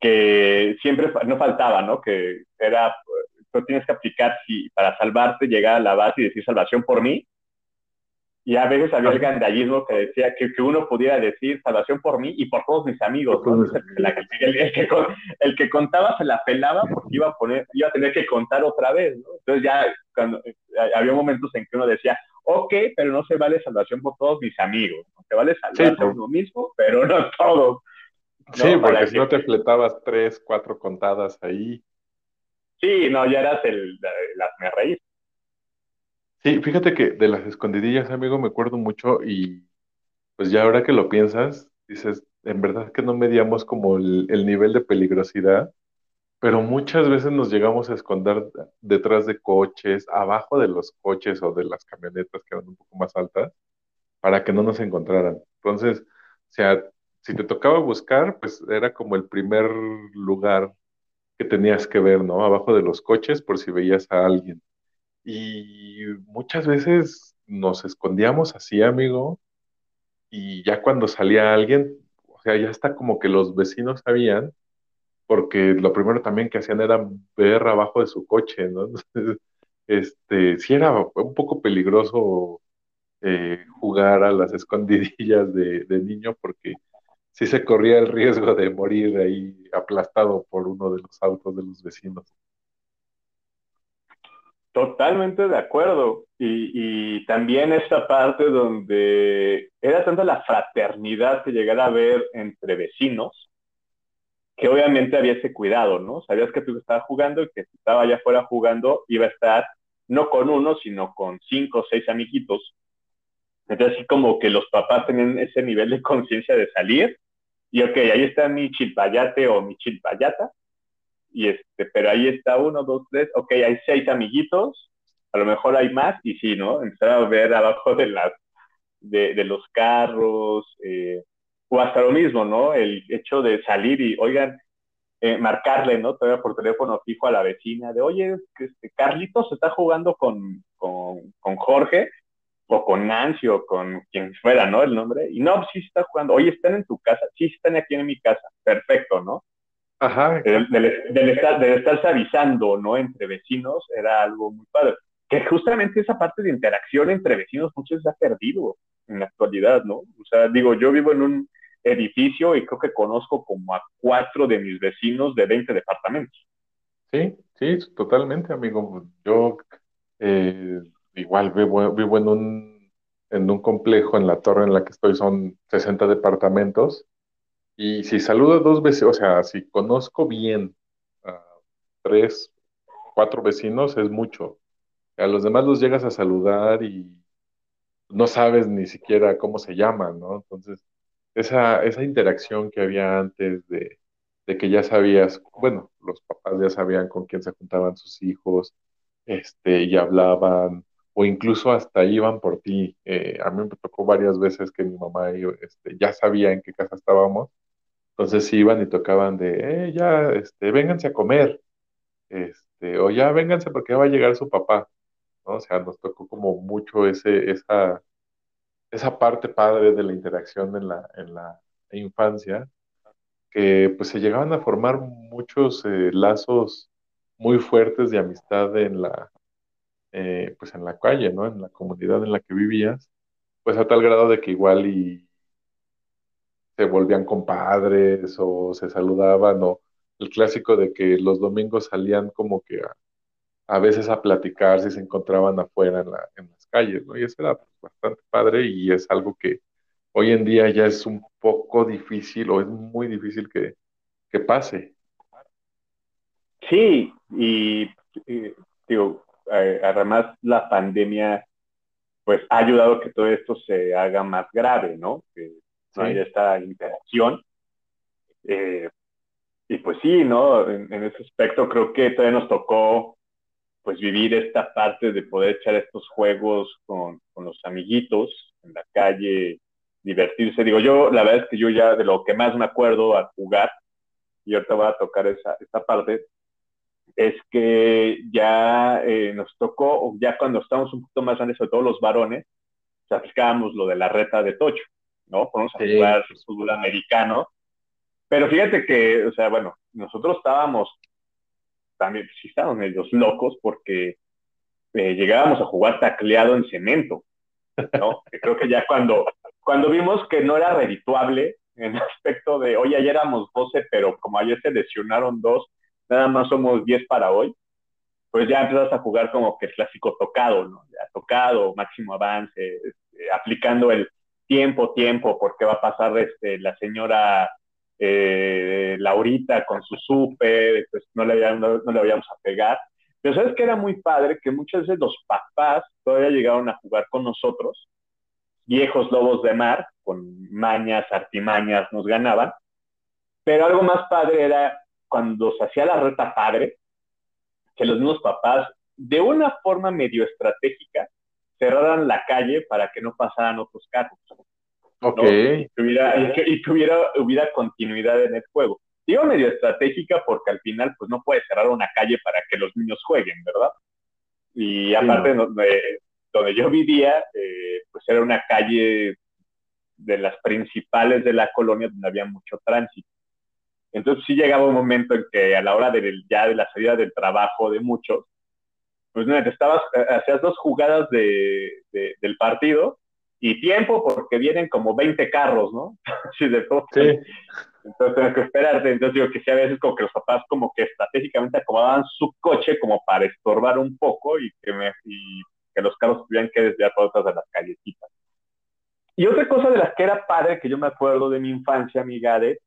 que siempre no faltaba, ¿no? Que era, tú tienes que aplicar si para salvarte, llegar a la base y decir salvación por mí, y a veces había el gandallismo que decía que, que, uno pudiera decir salvación por mí y por todos mis amigos. ¿no? el, el, que, el, que, contaba se la pelaba porque iba a, poner, iba a tener que contar otra vez. ¿no? Entonces ya cuando, eh, había momentos en que uno decía, ok, pero no se vale salvación por todos mis amigos. ¿no? Se vale salvar por uno mismo, pero no todos. Sí, porque si no te fletabas tres, cuatro contadas ahí. Sí, no, ya eras el, las me reír. Sí, fíjate que de las escondidillas, amigo, me acuerdo mucho y pues ya ahora que lo piensas, dices, en verdad que no medíamos como el, nivel de peligrosidad, pero muchas veces nos llegamos a esconder detrás de coches, abajo de los coches o de las camionetas que eran un poco más altas, para que no nos encontraran. Entonces, o sea, si te tocaba buscar, pues era como el primer lugar que tenías que ver, ¿no? Abajo de los coches por si veías a alguien. Y muchas veces nos escondíamos así, amigo, y ya cuando salía alguien, o sea, ya está como que los vecinos sabían, porque lo primero también que hacían era ver abajo de su coche, ¿no? Entonces, este, sí era un poco peligroso eh, jugar a las escondidillas de, niño, porque sí se corría el riesgo de morir ahí aplastado por uno de los autos de los vecinos. Totalmente de acuerdo. Y, también esta parte donde era tanta la fraternidad que llegara a ver entre vecinos, que obviamente había ese cuidado, ¿no? Sabías que tú estabas jugando y que si estaba allá afuera jugando iba a estar no con uno, sino con cinco o seis amiguitos. Entonces, así como que los papás tenían ese nivel de conciencia de salir y, ok, ahí está mi chilpayate o mi chilpayata, y este, pero ahí está uno, dos, tres, ok, hay seis amiguitos, a lo mejor hay más, y sí, ¿no? Empezar a ver abajo de las, de, de los carros, eh, o hasta lo mismo, ¿no? El hecho de salir y, oigan, eh, marcarle, ¿no? Todavía por teléfono fijo a la vecina, de, oye, este, Carlitos está jugando con, con, con Jorge, o con Nancy, o con quien fuera, ¿no? El nombre, y no, sí está jugando, oye, están en tu casa, sí están aquí en mi casa, perfecto, ¿no? Ajá. Del, estar, estarse avisando, ¿no? Entre vecinos era algo muy padre. Que justamente esa parte de interacción entre vecinos muchas veces ha perdido en la actualidad, ¿no? O sea, digo, yo vivo en un edificio y creo que conozco como a cuatro de mis vecinos de 20 departamentos. Sí, sí, totalmente, amigo. Yo eh, igual vivo, vivo en un, en un complejo, en la torre en la que estoy son 60 departamentos y si saludo dos veces, o sea, si conozco bien a tres, cuatro vecinos, es mucho. A los demás los llegas a saludar y no sabes ni siquiera cómo se llaman, ¿no? Entonces, esa, esa interacción que había antes de, de que ya sabías, bueno, los papás ya sabían con quién se juntaban sus hijos, este, y hablaban, o incluso hasta iban por ti. Eh, a mí me tocó varias veces que mi mamá este, ya sabía en qué casa estábamos entonces iban y tocaban de, eh, ya, este, vénganse a comer, este, o ya vénganse porque ya va a llegar su papá, ¿no? O sea, nos tocó como mucho ese, esa, esa parte padre de la interacción en la, en la infancia, que pues se llegaban a formar muchos eh, lazos muy fuertes de amistad en la, eh, pues en la calle, ¿no? En la comunidad en la que vivías, pues a tal grado de que igual y se volvían compadres o se saludaban o el clásico de que los domingos salían como que a, veces a platicar si se encontraban afuera en, la, en, las calles, ¿no? Y eso era bastante padre y es algo que hoy en día ya es un poco difícil o es muy difícil que, que pase. Sí, y, digo, además la pandemia pues ha ayudado a que todo esto se haga más grave, ¿no? Que no haya esta interacción. Eh, y pues sí, ¿no? En, ese aspecto creo que todavía nos tocó pues vivir esta parte de poder echar estos juegos con, con los amiguitos en la calle, divertirse. Digo, yo, la verdad es que yo ya de lo que más me acuerdo a jugar, y ahorita voy a tocar esa, esta parte, es que ya eh, nos tocó, ya cuando estábamos un poquito más grandes, sobre todo los varones, aplicábamos lo de la reta de tocho, ¿no? Ponemos a jugar fútbol americano. Pero fíjate que, o sea, bueno, nosotros estábamos, también, sí estábamos medios locos porque eh, llegábamos a jugar tacleado en cemento, ¿no? creo que ya cuando, cuando vimos que no era redituable en aspecto de, oye, ayer éramos 12, pero como ayer se lesionaron dos, nada más somos 10 para hoy, pues ya empiezas a jugar como que el clásico tocado, ¿no? Ya tocado, máximo avance, este, aplicando el tiempo, tiempo, porque va a pasar este, la señora eh, Laurita con su súper, pues no le, no, no a pegar. Pero sabes que era muy padre que muchas veces los papás todavía llegaron a jugar con nosotros, viejos lobos de mar, con mañas, artimañas, nos ganaban. Pero algo más padre era cuando se hacía la reta padre, que los mismos papás, de una forma medio estratégica, cerraran la calle para que no pasaran otros carros. Ok. Y, tuviera, y hubiera continuidad en el juego. Digo medio estratégica porque al final pues no puedes cerrar una calle para que los niños jueguen, ¿verdad? Y aparte donde, donde, yo vivía, eh, pues era una calle de las principales de la colonia donde había mucho tránsito. Entonces sí llegaba un momento en que a la hora de, ya de la salida del trabajo de muchos, pues no, te estabas, eh, hacías dos jugadas de, del partido y tiempo porque vienen como 20 carros, ¿no? sí, de todo. Sí. Entonces tienes que esperarte. Entonces digo que sí, a veces como que los papás como que estratégicamente acomodaban su coche como para estorbar un poco y que, me, y que los carros tuvieran que desviar por otras de las callecitas. Y otra cosa de las que era padre, que yo me acuerdo de mi infancia, mi Gade,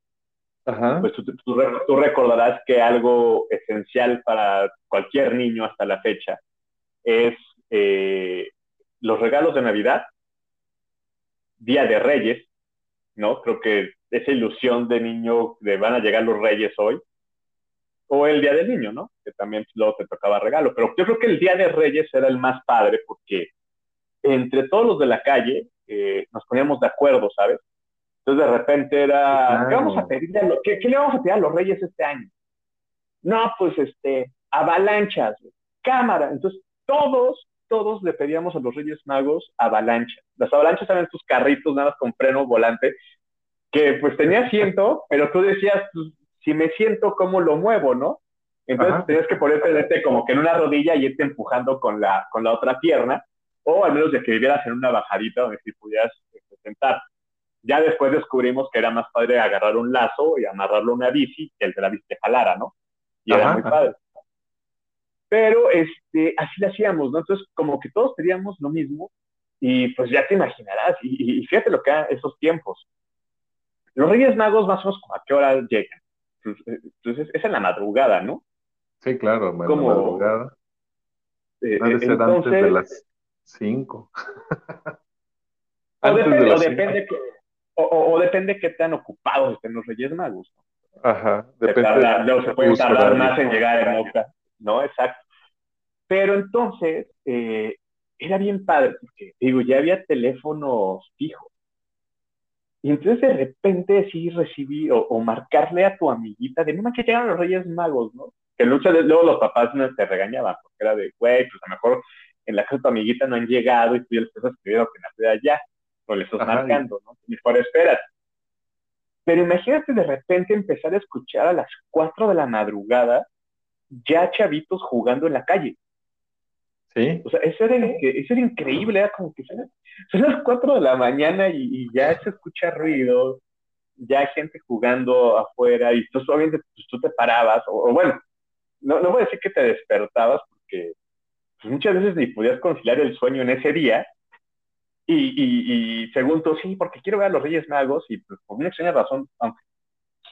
pues tú, recordarás que algo esencial para cualquier niño hasta la fecha es eh, los regalos de Navidad, Día de Reyes, ¿no? Creo que esa ilusión de niño de van a llegar los Reyes hoy, o el Día del Niño, ¿no? Que también luego te tocaba regalo, pero yo creo que el Día de Reyes era el más padre porque entre todos los de la calle eh, nos poníamos de acuerdo, ¿sabes? Entonces de repente era, ¿qué, vamos a pedirle a ¿qué, le vamos a pedir a los reyes este año? No, pues este, avalanchas, cámara. Entonces todos, todos le pedíamos a los reyes magos avalanchas. Las avalanchas eran estos carritos nada más con freno volante, que pues tenía asiento, pero tú decías, pues, si me siento, ¿cómo lo muevo, no? Entonces tenías que ponerte como que en una rodilla y irte empujando con la, con la otra pierna, o al menos de que vivieras en una bajadita donde sí pudieras este, sentar. Ya después descubrimos que era más padre agarrar un lazo y amarrarlo a una bici que el de la bici te jalara, ¿no? Y era muy padre. Pero este, así lo hacíamos, ¿no? Entonces, como que todos teníamos lo mismo y pues ya te imaginarás. Y, fíjate lo que eran esos tiempos. Los Reyes Magos más o menos a qué hora llegan. Entonces, pues, es en la madrugada, ¿no? Sí, claro, en la madrugada. Eh, antes de las 5. o depende, o depende que, o, depende qué tan ocupados estén los Reyes Magos. Ajá, depende. luego se puede tardar más en llegar en Moca, ¿no? Exacto. Pero entonces, eh, era bien padre, porque, digo, ya había teléfonos fijos. Y entonces de repente sí recibí, o, marcarle a tu amiguita de, no que llegan los Reyes Magos, ¿no? Que veces luego los papás no te regañaban, porque era de, güey, pues a lo mejor en la casa de tu amiguita no han llegado y tú ya les estás escribiendo que nace de allá o le estás marcando, ¿no? Y por esperas. Pero imagínate de repente empezar a escuchar a las 4 de la madrugada ya chavitos jugando en la calle. Sí. O sea, eso era, eso era increíble, era como que son las 4 de la mañana y, ya se escucha ruido, ya hay gente jugando afuera y tú obviamente pues, tú te parabas, o, bueno, no, no voy a decir que te despertabas porque pues, muchas veces ni podías conciliar el sueño en ese día, Y, y, y, según tú, sí, porque quiero ver a los Reyes Magos y pues, por una extraña razón, aunque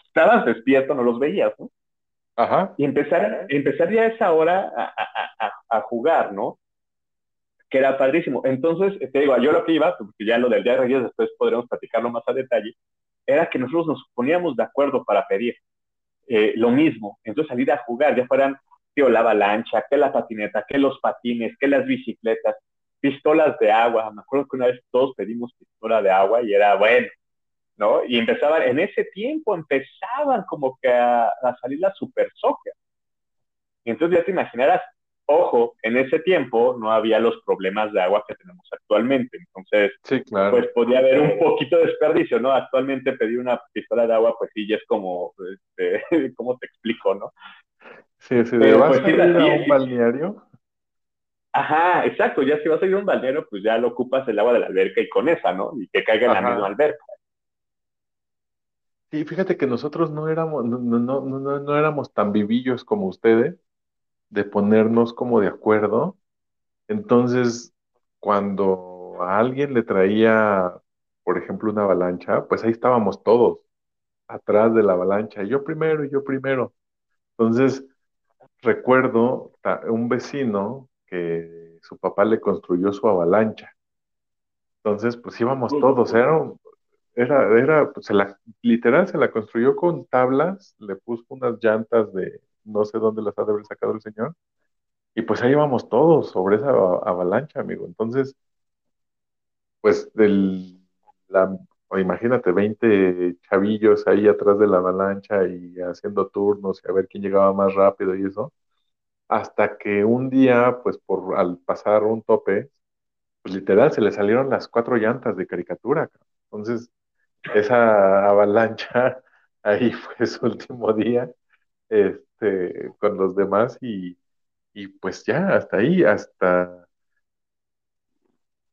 estabas despierto, no los veías, ¿no? Ajá. Y empezar, empezar ya a esa hora a, a, a, a jugar, ¿no? Que era padrísimo. Entonces, te digo, yo lo que iba, porque ya lo del Día de Reyes después podremos platicarlo más a detalle, era que nosotros nos poníamos de acuerdo para pedir eh, lo mismo. Entonces, salir a jugar, ya fueran, tío, la avalancha, que la patineta, que los patines, que las bicicletas, pistolas de agua. Me acuerdo que una vez todos pedimos pistola de agua y era bueno, ¿no? Y empezaban, en ese tiempo empezaban como que a, a salir la super soccer. Y entonces ya te imaginarás, ojo, en ese tiempo no había los problemas de agua que tenemos actualmente. Entonces, sí, claro. pues podía haber un poquito de desperdicio, ¿no? Actualmente pedir una pistola de agua, pues sí, ya es como, este, ¿cómo te explico, no? Sí, sí, de vas pues, a ir a un balneario. Ajá, exacto, ya si vas a ir a un balneario, pues ya lo ocupas el agua de la alberca y con esa, ¿no? Y que caiga en la misma alberca. Sí, fíjate que nosotros no éramos, no, no, no, no, no éramos tan vivillos como ustedes, de ponernos como de acuerdo. Entonces, cuando a alguien le traía, por ejemplo, una avalancha, pues ahí estábamos todos, atrás de la avalancha, yo primero y yo primero. Entonces, recuerdo un vecino que su papá le construyó su avalancha. Entonces, pues íbamos todos, era, era, era pues se la, literal se la construyó con tablas, le puso unas llantas de no sé dónde las ha de haber sacado el señor, y pues ahí íbamos todos sobre esa avalancha, amigo. Entonces, pues del, la, imagínate, 20 chavillos ahí atrás de la avalancha y haciendo turnos y a ver quién llegaba más rápido y eso, hasta que un día, pues por al pasar un tope, pues literal se le salieron las cuatro llantas de caricatura. Entonces, esa avalancha ahí fue su último día este, con los demás y, y pues ya, hasta ahí, hasta,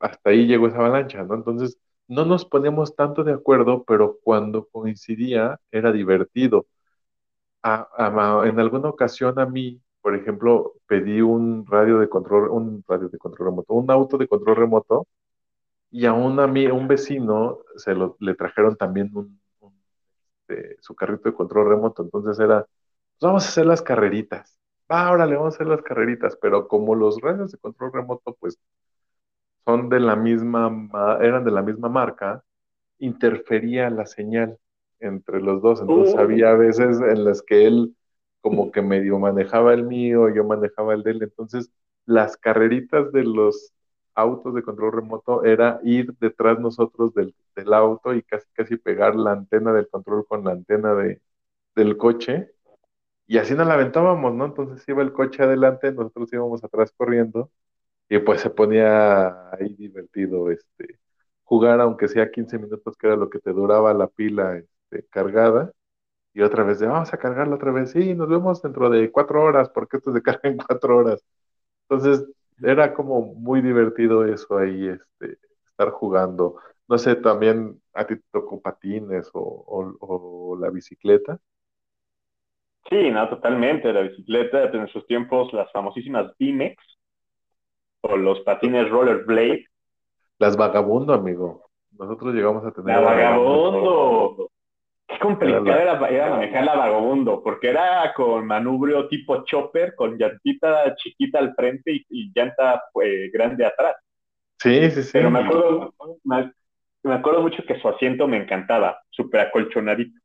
hasta ahí llegó esa avalancha, ¿no? Entonces, no nos poníamos tanto de acuerdo, pero cuando coincidía era divertido. A, en alguna ocasión a mí, por ejemplo, pedí un radio de control, un radio de control remoto, un auto de control remoto, y a un, un vecino se lo, le trajeron también un, un, este, su carrito de control remoto, entonces era pues vamos a hacer las carreritas. Va, ahora le vamos a hacer las carreritas, pero como los radios de control remoto, pues son de la misma, eran de la misma marca, interfería la señal entre los dos. Entonces había veces en las que él como que medio manejaba el mío, yo manejaba el de él. Entonces las carreritas de los autos de control remoto era ir detrás nosotros del, del auto y casi casi pegar la antena del control con la antena de, del coche y así nos la aventábamos, ¿no? Entonces iba el coche adelante, nosotros íbamos atrás corriendo y pues se ponía ahí divertido este, jugar, aunque sea 15 minutos, que era lo que te duraba la pila este, cargada. Y otra vez de, vamos a cargarla otra vez, sí, nos vemos dentro de cuatro horas, porque esto se carga en cuatro horas. Entonces era como muy divertido eso ahí, este, estar jugando. No sé, también a ti te tocó patines o, o, o la bicicleta. Sí, no, totalmente. La bicicleta en sus tiempos, las famosísimas BMX o los patines rollerblade. Las vagabundo, amigo. Nosotros llegamos a tener. La vagabundo. Qué complicada era, era, manejar la vagabundo, porque era con manubrio tipo chopper, con llantita chiquita al frente y, y llanta pues, grande atrás. Sí, sí, sí. Pero me acuerdo, me, me acuerdo mucho que su asiento me encantaba, súper acolchonadito.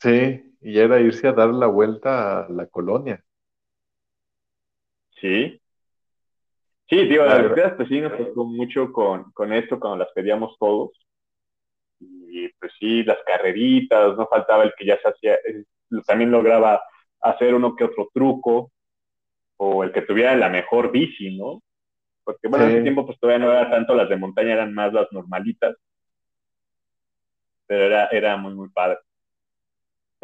Sí, y era irse a dar la vuelta a la colonia. Sí. Sí, digo, las verdad, pues sí nos tocó mucho con, con esto cuando las pedíamos todos. Y pues sí, las carreritas, no faltaba el que ya se hacía, eh, también lograba hacer uno que otro truco, o el que tuviera la mejor bici, ¿no? Porque bueno, en ese tiempo pues todavía no era tanto las de montaña, eran más las normalitas. Pero era, era muy, muy padre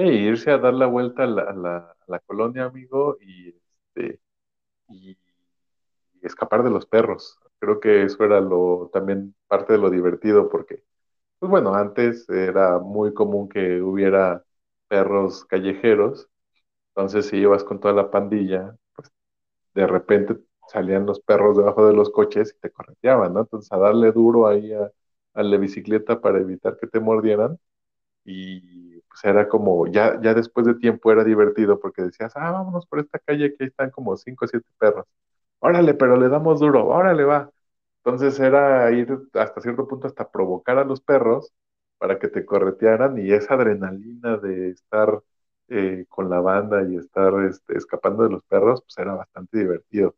irse a dar la vuelta a la, a la, a la colonia, amigo, y, este, y, y, escapar de los perros. Creo que eso era lo también parte de lo divertido, porque, pues bueno, antes era muy común que hubiera perros callejeros, entonces si ibas con toda la pandilla, pues de repente salían los perros debajo de los coches y te correteaban, ¿no? Entonces a darle duro ahí a, la bicicleta para evitar que te mordieran y pues era como, ya, ya después de tiempo era divertido porque decías, ah, vámonos por esta calle que ahí están como cinco o siete perros. Órale, pero le damos duro, órale, va. Entonces era ir hasta cierto punto hasta provocar a los perros para que te corretearan y esa adrenalina de estar eh, con la banda y estar este, escapando de los perros, pues era bastante divertido.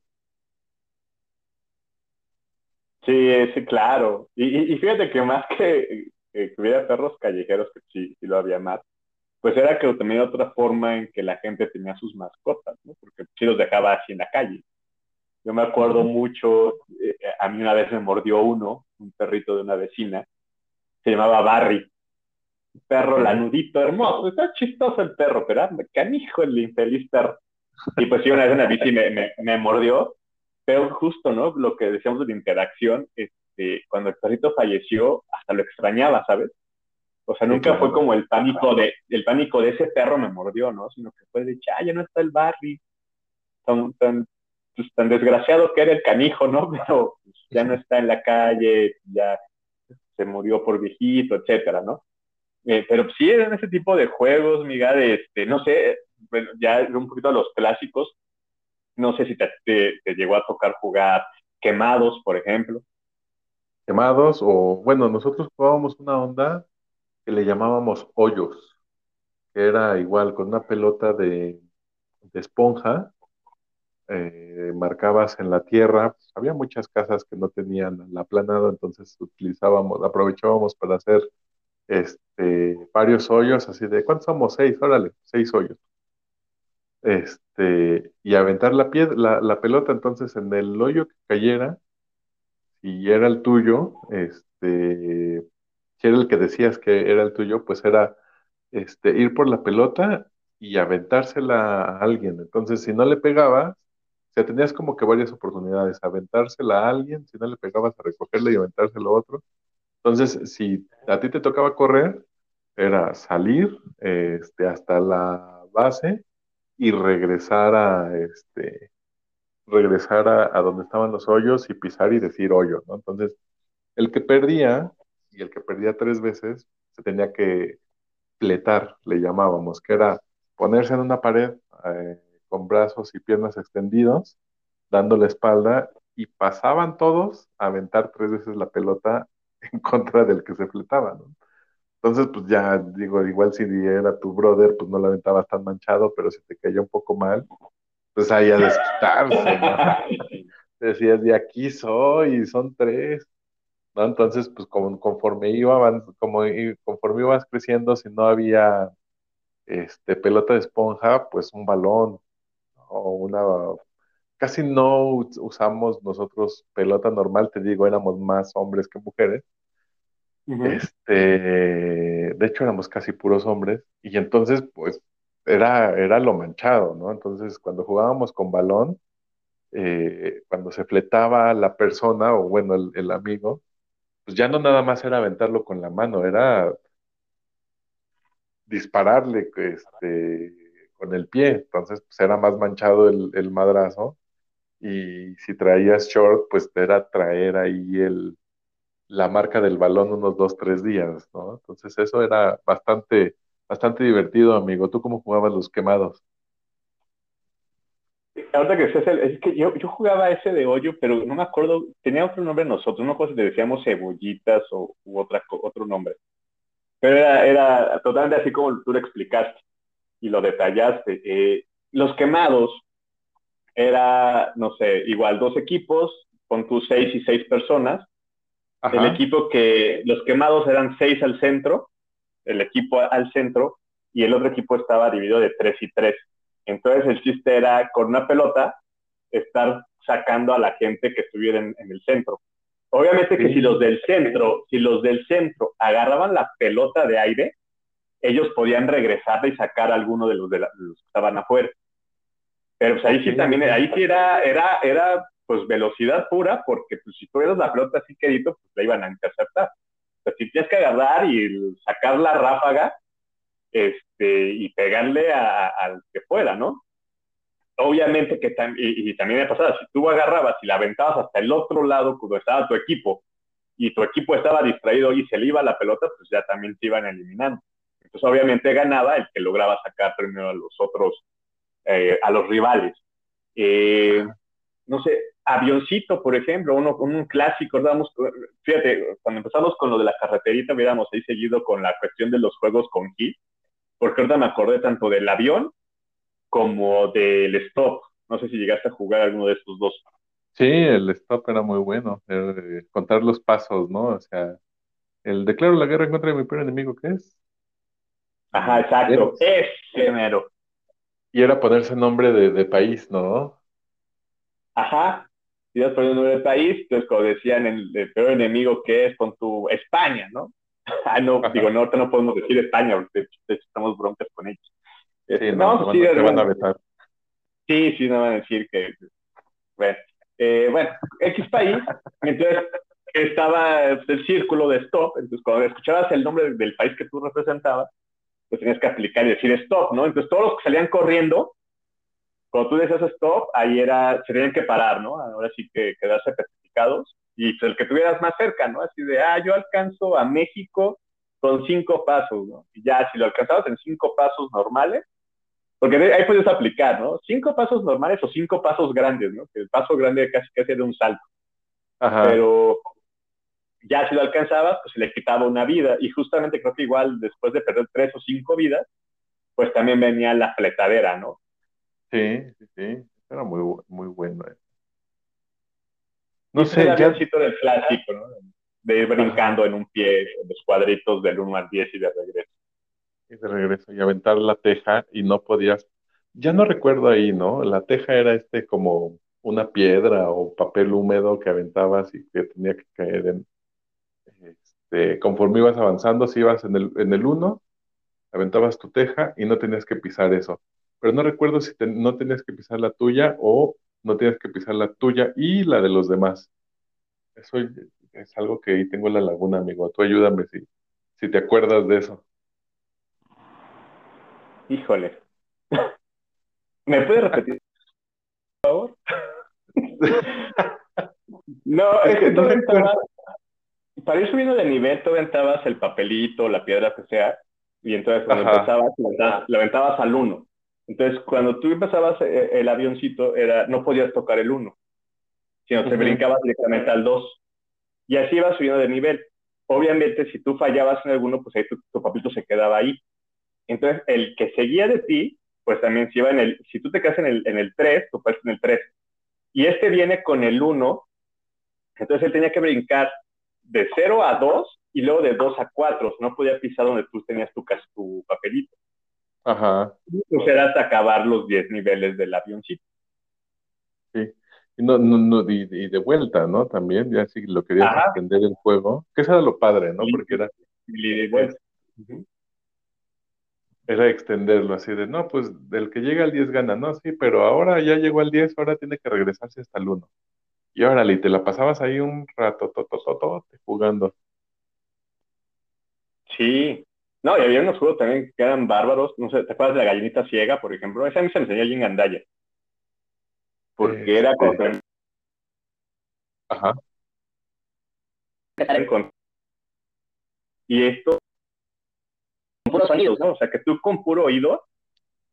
Sí, sí, claro. Y, y fíjate que más que, que hubiera perros callejeros, que sí, sí lo había más, pues era que también otra forma en que la gente tenía sus mascotas, ¿no? Porque sí los dejaba así en la calle. Yo me acuerdo mucho, eh, a mí una vez me mordió uno, un perrito de una vecina, se llamaba Barry. Un perro lanudito, hermoso, está chistoso el perro, pero era canijo el infeliz perro. Y pues sí, una vez en la bici me, me, me mordió, pero justo, ¿no? Lo que decíamos de la interacción, este, cuando el perrito falleció, hasta lo extrañaba, ¿sabes? O sea, nunca fue como el pánico de, el pánico de ese perro me mordió, ¿no? Sino que fue de, ah, ya no está el Barry, tan, tan, pues, tan desgraciado que era el canijo, ¿no? Pero pues, ya no está en la calle, ya se murió por viejito, etcétera, ¿no? Eh, pero sí, en ese tipo de juegos, Miguel, este, no sé, bueno, ya un poquito a los clásicos, no sé si te, te, llegó a tocar jugar quemados, por ejemplo. Quemados, o bueno, nosotros jugábamos una onda que le llamábamos hoyos, que era igual con una pelota de, de esponja, eh, marcabas en la tierra, pues, había muchas casas que no tenían la aplanado, entonces utilizábamos, aprovechábamos para hacer este, varios hoyos, así de, ¿cuántos somos? Seis, órale, seis hoyos. Este, y aventar la, piedra, la, pelota entonces en el hoyo que cayera, si era el tuyo, este, si era el que decías que era el tuyo, pues era este, ir por la pelota y aventársela a alguien. Entonces, si no le pegabas, o sea, tenías como que varias oportunidades, aventársela a alguien, si no le pegabas a recogerla y aventársela a otro. Entonces, si a ti te tocaba correr, era salir este, hasta la base y regresar a, este, regresar a, a, donde estaban los hoyos y pisar y decir hoyo, ¿no? Entonces, el que perdía, y el que perdía tres veces, se tenía que pletar, le llamábamos, que era ponerse en una pared, eh, con brazos y piernas extendidos, dando la espalda, y pasaban todos a aventar tres veces la pelota en contra del que se fletaba, ¿no? Entonces, pues ya digo, igual si era tu brother, pues no la aventabas tan manchado, pero si te cayó un poco mal, pues ahí a desquitarse, ¿no? Decías, de aquí soy, son tres, ¿no? Entonces, pues como, conforme iba, como, conforme ibas creciendo, si no había este, pelota de esponja, pues un balón, o una... Casi no usamos nosotros pelota normal, te digo, éramos más hombres que mujeres. Uh -huh. Este, de hecho, éramos casi puros hombres, y entonces, pues, era, era lo manchado, ¿no? Entonces, cuando jugábamos con balón, eh, cuando se fletaba la persona, o bueno, el, el, amigo, pues ya no nada más era aventarlo con la mano, era dispararle, este, con el pie, entonces pues era más manchado el, madrazo y si traías short, pues era traer ahí el, la marca del balón unos dos, tres días, ¿no? Entonces eso era bastante, bastante divertido, amigo. ¿Tú cómo jugabas los quemados? Ahorita que es, el, es que yo, yo jugaba ese de hoyo, pero no me acuerdo, tenía otro nombre nosotros, no sé si le decíamos cebollitas o u otra, otro nombre. Pero era, era totalmente así como tú lo explicaste y lo detallaste. Eh, los quemados era, no sé, igual dos equipos, con tus seis y seis personas. Ajá. El equipo que, los quemados eran seis al centro, el equipo al centro, y el otro equipo estaba dividido de tres y tres. Entonces el chiste era con una pelota estar sacando a la gente que estuviera en, en el centro. Obviamente que si los del centro, si los del centro agarraban la pelota de aire, ellos podían regresar y sacar a alguno de los, de, la, de los que estaban afuera. Pero pues ahí sí también, ahí sí era, era, era pues velocidad pura, porque pues si tuvieras la pelota así quedito, pues la iban a interceptar. O sea, si tienes que agarrar y sacar la ráfaga, este, y pegarle al que fuera, ¿no? obviamente que y, y, también me pasaba, si tú agarrabas y la aventabas hasta el otro lado cuando estaba tu equipo y tu equipo estaba distraído y se le iba la pelota, pues ya también te iban eliminando. Entonces obviamente ganaba el que lograba sacar primero a los otros, eh, a los rivales. Eh, no sé, avioncito, por ejemplo, uno, un clásico, damos, fíjate, cuando empezamos con lo de la carreterita, hubiéramos ahí seguido con la cuestión de los juegos con hit, porque ahorita me acordé tanto del avión como del stop. No sé si llegaste a jugar alguno de estos dos. Sí, el stop era muy bueno, contar los pasos, ¿no? O sea, el declaro la guerra contra mi peor enemigo, ¿qué es? Ajá, exacto, es mero. Y era ponerse nombre de, país, ¿no? Ajá, ibas poniendo nombre de país, entonces como decían el, peor enemigo que es con tu España, ¿no? ah, no, digo, no, no podemos decir España, porque estamos broncas con ellos. Sí, este, no, no sí, van, a vetar. Sí, sí, no van a decir que, bueno, eh, bueno, X país, entonces estaba el círculo de stop, entonces cuando escuchabas el nombre del país que tú representabas, pues tenías que aplicar y decir stop, ¿no? Entonces todos los que salían corriendo, cuando tú decías stop, ahí era, se tenían que parar, ¿no? Ahora sí que quedarse petrificados y pues, el que tuvieras más cerca, ¿no? Así de, ah, yo alcanzo a México con cinco pasos, ¿no? Y ya, si lo alcanzabas en cinco pasos normales, porque ahí puedes aplicar, ¿no? Cinco pasos normales o cinco pasos grandes, ¿no? Que el paso grande casi casi de un salto. Ajá. Pero ya si lo alcanzabas, pues se le quitaba una vida. Y justamente creo que igual después de perder tres o cinco vidas, pues también venía la fletadera, ¿no? Sí, sí, sí. Era muy, muy bueno. Eh. No sé, ya... avioncito del clásico, ¿no? De ir brincando en un pie, los cuadritos del 1 al 10 y de regreso. Y de regreso, y aventar la teja y no podías... Ya no recuerdo ahí, ¿no? La teja era este como una piedra o papel húmedo que aventabas y que tenía que caer en... Este, conforme ibas avanzando, si ibas en el, en el 1, aventabas tu teja y no tenías que pisar eso. Pero no recuerdo si no tenías que pisar la tuya o no tienes que pisar la tuya y la de los demás. Eso es algo que ahí tengo en la laguna, amigo. Tú ayúdame si, si te acuerdas de eso. Híjole. ¿Me puedes repetir, por favor? no, es que tú aventabas, para ir subiendo de nivel, tú aventabas el papelito, la piedra que sea, y entonces cuando empezabas, la aventabas al uno. Entonces, cuando tú empezabas eh, el avioncito, era, no podías tocar el 1, sino te brincabas directamente al 2. Y así ibas subiendo de nivel. Obviamente, si tú fallabas en alguno, pues ahí tu, papito se quedaba ahí. Entonces, el que seguía de ti, pues también si iba en el, si tú te quedas en el, en el 3, tú pasas en el 3. Y este viene con el 1, entonces él tenía que brincar de 0 a 2 y luego de 2 a 4. No podía pisar donde tú tenías tu, tu papelito. Ajá. Pues era hasta acabar los 10 niveles del avioncito. Sí. Y, no, no, no, y, de vuelta, ¿no? También, ya si lo querías extender el juego, que eso era lo padre, ¿no? Porque era... Era extenderlo así de, no, pues del que llega al 10 gana, no, sí, pero ahora ya llegó al 10, ahora tiene que regresarse hasta el 1. Y órale, y te la pasabas ahí un rato, to, jugando. Sí, no, y había unos juegos también que eran bárbaros. No sé, ¿te acuerdas de la gallinita ciega, por ejemplo? Esa a mí se me enseñó allí en Gandaya. Porque era con... Ajá. Y esto con puros sonidos, ¿no? O sea, que tú con puro oído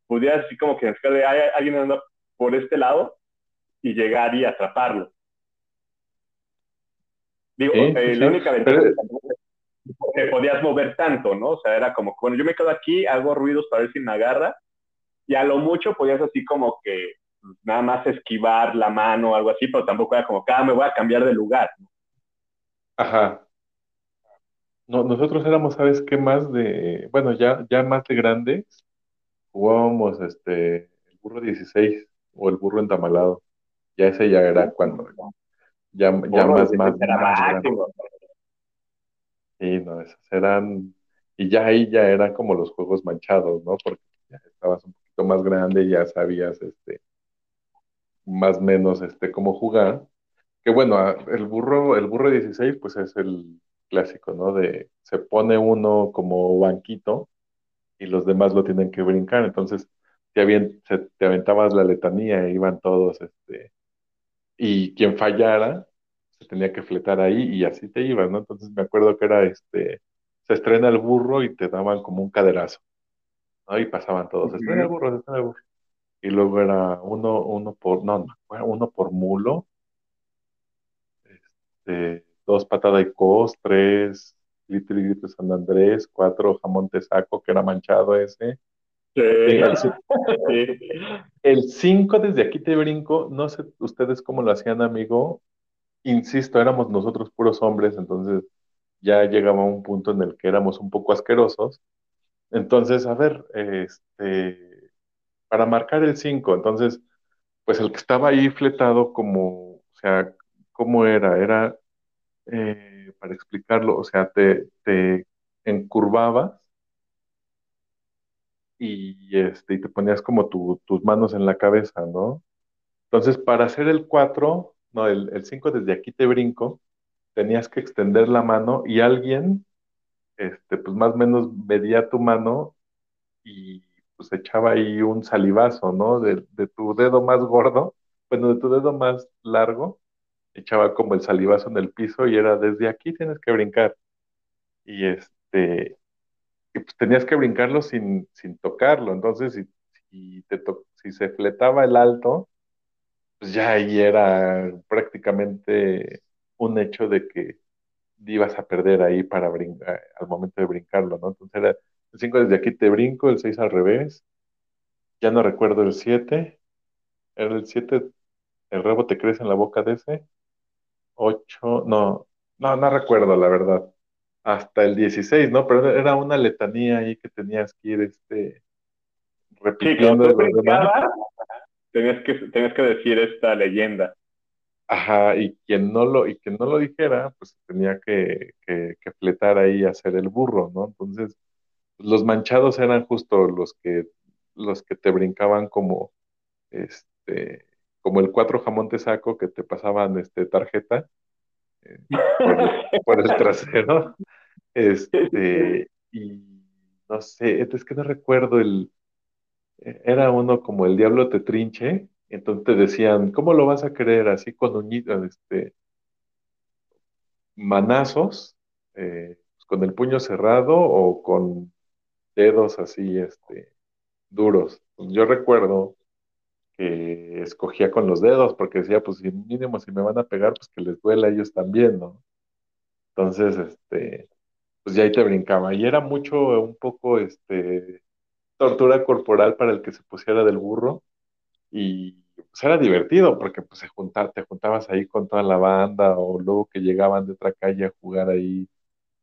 pudieras así como que hay alguien anda por este lado y llegar y atraparlo. Digo, eh, la única ventaja te podías mover tanto, ¿no? O sea, era como, bueno, yo me quedo aquí, hago ruidos para ver si me agarra, y a lo mucho podías así como que nada más esquivar la mano o algo así, pero tampoco era como, cada ah, me voy a cambiar de lugar. Ajá. No, nosotros éramos, ¿sabes qué más de, bueno, ya, ya más de grandes, jugábamos este, el burro 16 o el burro entamalado. Ya ese ya era cuando, ya, ya más, más, más, Sí, no, esos eran, y ya ahí ya eran como los juegos manchados, ¿no? Porque ya estabas un poquito más grande ya sabías, este, más o menos, este, cómo jugar. Que bueno, el burro, el burro 16, pues es el clásico, ¿no? De, se pone uno como banquito y los demás lo tienen que brincar. Entonces, te, te aventabas la letanía e iban todos, este, y quien fallara se tenía que fletar ahí y así te ibas, ¿no? Entonces me acuerdo que era, este, se estrena el burro y te daban como un caderazo, ¿no? Y pasaban todos, se estrena el burro, se estrena el burro. Y luego era uno, uno por, no, no, uno por mulo, este, dos patada y cos, tres litro y grito San Andrés, cuatro jamón saco que era manchado ese. El 5 desde aquí te brinco, no sé ustedes cómo lo hacían, amigo. Insisto, éramos nosotros puros hombres, entonces ya llegaba un punto en el que éramos un poco asquerosos. Entonces, a ver, este, para marcar el 5, entonces, pues el que estaba ahí fletado como, o sea, ¿cómo era? Era, eh, para explicarlo, o sea, te, te encurvabas y, este, y te ponías como tus manos en la cabeza, ¿no? Entonces, para hacer el 4, no, el 5 desde aquí te brinco, tenías que extender la mano y alguien, este, pues más o menos medía tu mano y pues echaba ahí un salivazo, ¿no? De, de tu dedo más gordo, bueno, de tu dedo más largo, echaba como el salivazo en el piso y era desde aquí tienes que brincar. Y este, y pues tenías que brincarlo sin, sin tocarlo. Entonces, si, si, te si se fletaba el alto, pues ya ahí era prácticamente un hecho de que ibas a perder ahí para brincar, al momento de brincarlo, ¿no? Entonces era el 5 desde aquí te brinco, el 6 al revés, ya no recuerdo el 7, era el 7, el rebo te crece en la boca de ese, 8, no, no, no recuerdo la verdad, hasta el 16, ¿no? Pero era una letanía ahí que tenías que ir, este, repitiendo. Sí, tenías que, tenías que decir esta leyenda. Ajá, y quien no lo, y quien no lo dijera, pues tenía que, que, que fletar ahí y hacer el burro, ¿no? Entonces, los manchados eran justo los que, los que te brincaban como, este, como el cuatro jamón de saco que te pasaban, este, tarjeta eh, por, el, trasero, este, y no sé, es que no recuerdo el, era uno como el diablo te trinche, entonces te decían, ¿cómo lo vas a creer? Así con uñitas, este, manazos, eh, con el puño cerrado o con dedos así, este, duros. Yo recuerdo que escogía con los dedos porque decía, pues mínimo si me van a pegar, pues que les duela a ellos también, ¿no? Entonces, este, pues ya ahí te brincaba. Y era mucho, un poco, este, tortura corporal para el que se pusiera del burro y pues era divertido porque pues se te juntabas ahí con toda la banda o luego que llegaban de otra calle a jugar ahí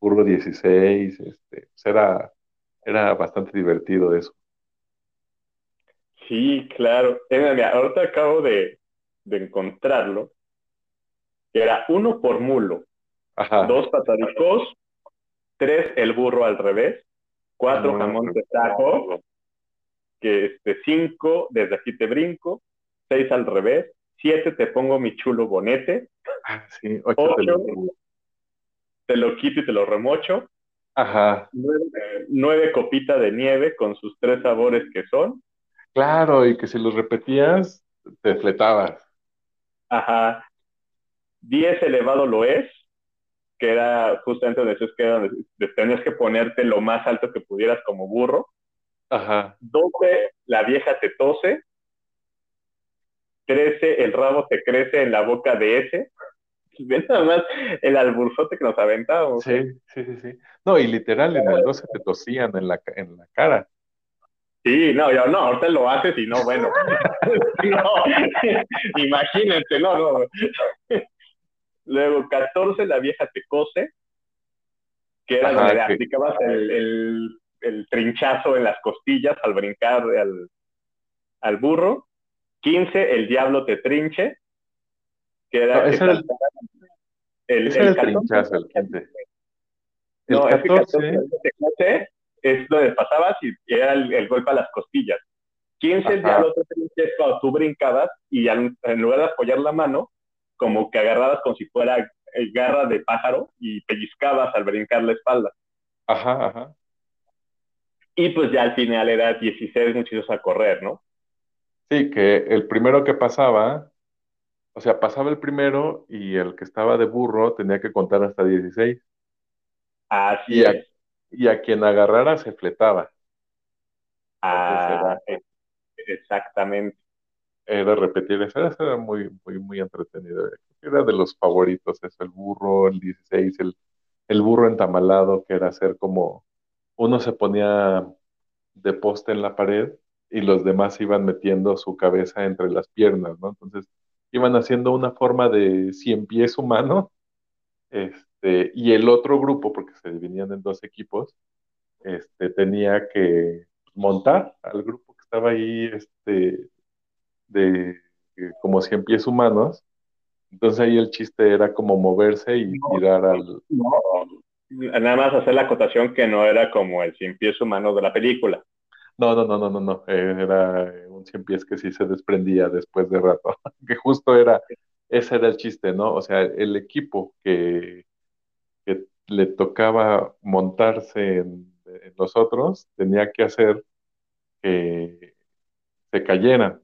Burro 16, este, pues era, era bastante divertido eso. Sí, claro. Eh, ahorita acabo de, encontrarlo. Era uno por mulo, dos patadicos, tres el burro al revés, cuatro jamón de tajo, que este, cinco, desde aquí te brinco, seis al revés, siete te pongo mi chulo bonete, ah, sí, ocho, te, lo... quito y te lo remocho, Ajá. Nueve, copitas de nieve con sus tres sabores que son. Claro, y que si los repetías, te fletabas. Ajá. Diez elevado lo es, que era justamente donde, es que tenías que ponerte lo más alto que pudieras como burro. Ajá. 12, la vieja te tose. 13, el rabo te crece en la boca de ese. Ven nada más el alburzote que nos aventamos. Sí, sí, sí, sí. No, y literal, en el 12 te tosían en la, en la cara. Sí, no, yo no, ahorita lo haces y no, bueno. no, imagínate, no, no. Luego, 14, la vieja te cose, que era donde aplicabas el, el trinchazo en las costillas al brincar al, al burro. 15, el diablo te trinche, que era, el, el, el, trinchazo, el 15. no, el 14, es donde pasabas y era el, golpe a las costillas. 15, el diablo te trinche es cuando tú brincabas y en lugar de apoyar la mano, como que agarrabas como si fuera garra de pájaro y pellizcabas al brincar la espalda. Ajá, ajá. Y pues ya al final era 16 muchachos a correr, ¿no? Sí, que el primero que pasaba, o sea, pasaba el primero y el que estaba de burro tenía que contar hasta 16. Así Y a, es. y a quien agarrara se fletaba. Ah, e- exactamente. Era repetir eso, eso era muy, muy, muy entretenido. Era de los favoritos, eso, el burro, el 16, el, el burro entamalado, que era hacer como, uno se ponía de poste en la pared y los demás iban metiendo su cabeza entre las piernas, ¿no? Entonces iban haciendo una forma de cien pies humano, este, y el otro grupo, porque se dividían en dos equipos, este, tenía que montar al grupo que estaba ahí, este, de como cien pies humanos. Entonces ahí el chiste era como moverse y No, tirar al... no. Nada más hacer la acotación que no era como el cien pies humano de la película. No, no, no, no, no, no. era un cien pies que sí se desprendía después de rato. que justo era, ese era el chiste, ¿no? O sea, el equipo que, que le tocaba montarse en, en los otros tenía que hacer que se cayeran.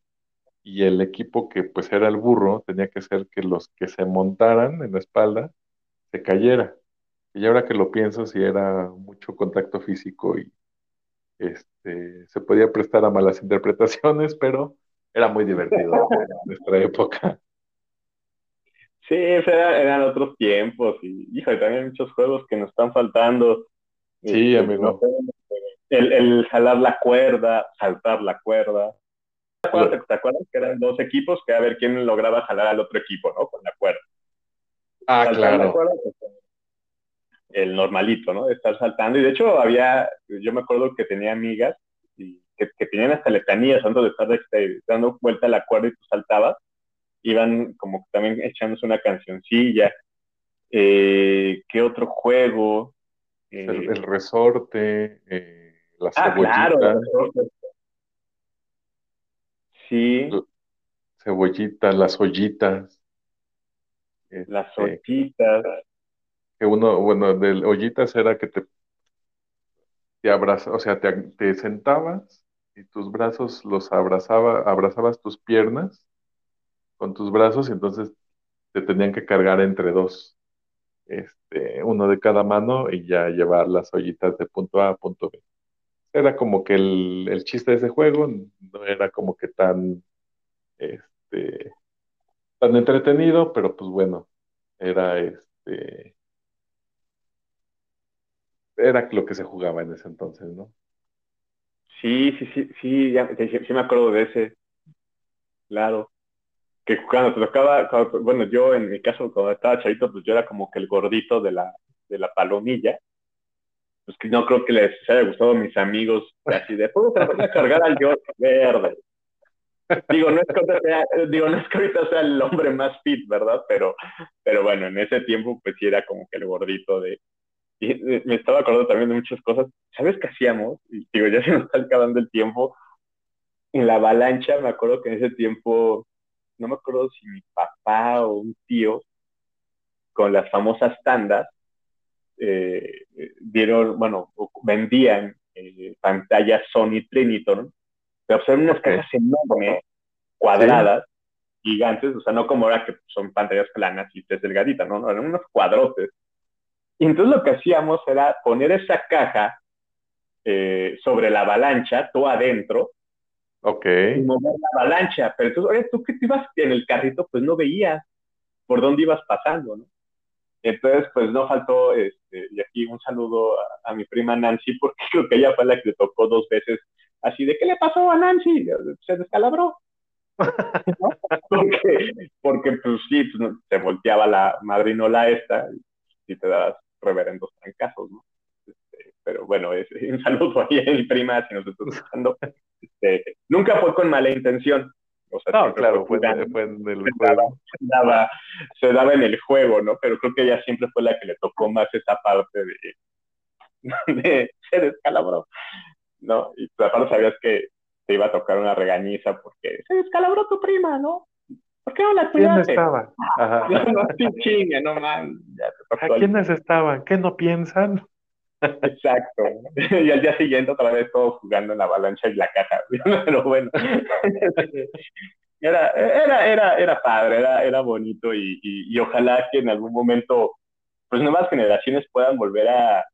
Y el equipo que pues era el burro tenía que hacer que los que se montaran en la espalda se cayera. Y ahora que lo pienso, sí era mucho contacto físico y este, se podía prestar a malas interpretaciones, pero era muy divertido en nuestra época. Sí, era- eran otros tiempos y, híjole, también hay muchos juegos que nos están faltando. Sí, Este, amigo. el, el jalar la cuerda, saltar la cuerda. ¿Te acuerdas, te acuerdas que eran dos equipos que a ver quién lograba jalar al otro equipo, ¿no? Con la cuerda. Ah, claro. cuerda, pues, el normalito, ¿no? De estar saltando. Y de hecho había, yo me acuerdo que tenía amigas y que, que tenían hasta letanías antes de estar este, dando vuelta a la cuerda y tú saltabas. Iban como que también echándose una cancioncilla. Eh, ¿Qué otro juego? El, Eh, el resorte, eh, la ah, claro. cebollita, Sí, cebollita, las ollitas, las este, ollitas. que uno, bueno, de ollitas era que te, te abraza, o sea, te, te sentabas y tus brazos los abrazaba, abrazabas tus piernas con tus brazos y entonces te tenían que cargar entre dos, este, uno de cada mano y ya llevar las ollitas de punto A a punto B. Era como que el, el chiste de ese juego no era como que tan, este, tan entretenido, pero pues bueno, era este, era lo que se jugaba en ese entonces, ¿no? Sí, sí, sí, sí, ya, sí, me acuerdo de ese, claro. Que cuando te tocaba, cuando- bueno, yo en mi caso, cuando estaba chavito, pues yo era como que el gordito de la, de la palomilla. Pues que no creo que les haya gustado a mis amigos así de, ¿puedo cargar al yo verde? Digo, no es que digo, no es que ahorita sea el hombre más fit, ¿verdad? Pero, pero bueno, en ese tiempo pues sí era como que el gordito de... Eh, me estaba acordando también de muchas cosas. ¿Sabes qué hacíamos? Y digo, ya se nos está acabando el tiempo. En la avalancha, me acuerdo que en ese tiempo, no me acuerdo si mi papá o un tío, con las famosas tandas, eh, dieron, bueno, vendían eh, pantallas Sony Triniton, pero eran unas Ok. cajas enormes, cuadradas, gigantes, o sea, no como ahora que son pantallas planas y es delgadita, ¿no? no, eran unos cuadrotes. Y entonces lo que hacíamos era poner esa caja eh, sobre la avalancha, tú adentro, Ok, y mover la avalancha. Pero entonces, oye, tú que te ibas en el carrito, pues no veías por dónde ibas pasando, ¿no? Entonces, pues no faltó, este, y aquí un saludo a, a mi prima Nancy, porque creo que ella fue la que le tocó dos veces así de, ¿qué le pasó a Nancy? Se descalabró. ¿no? Porque, porque, pues sí, pues, no, se volteaba la madrinola esta y te das reverendos trancazos, ¿no? Este, pero bueno, es, un saludo ahí a mi prima, si nos está escuchando. Este, nunca fue con mala intención. O sea, no, claro, fue, jugando, en- fue en el se juego. daba, se daba- se daba en el juego, ¿no? Pero creo que ella siempre fue la que le tocó más esa parte de, de se descalabró, ¿no? Y tú aparte sabías que te iba a tocar una regañiza porque se descalabró tu prima, ¿no? ¿Por qué no la ¿Quién cuidaste? estaba? Ajá. No, no, man, ya te ¿A quiénes estaban? ¿Qué no piensan? Exacto. Y al día siguiente otra vez todos jugando en la avalancha y la caja. Pero bueno. Era, era, era, era padre, era, era bonito y, y, y ojalá que en algún momento pues nuevas generaciones puedan volver a,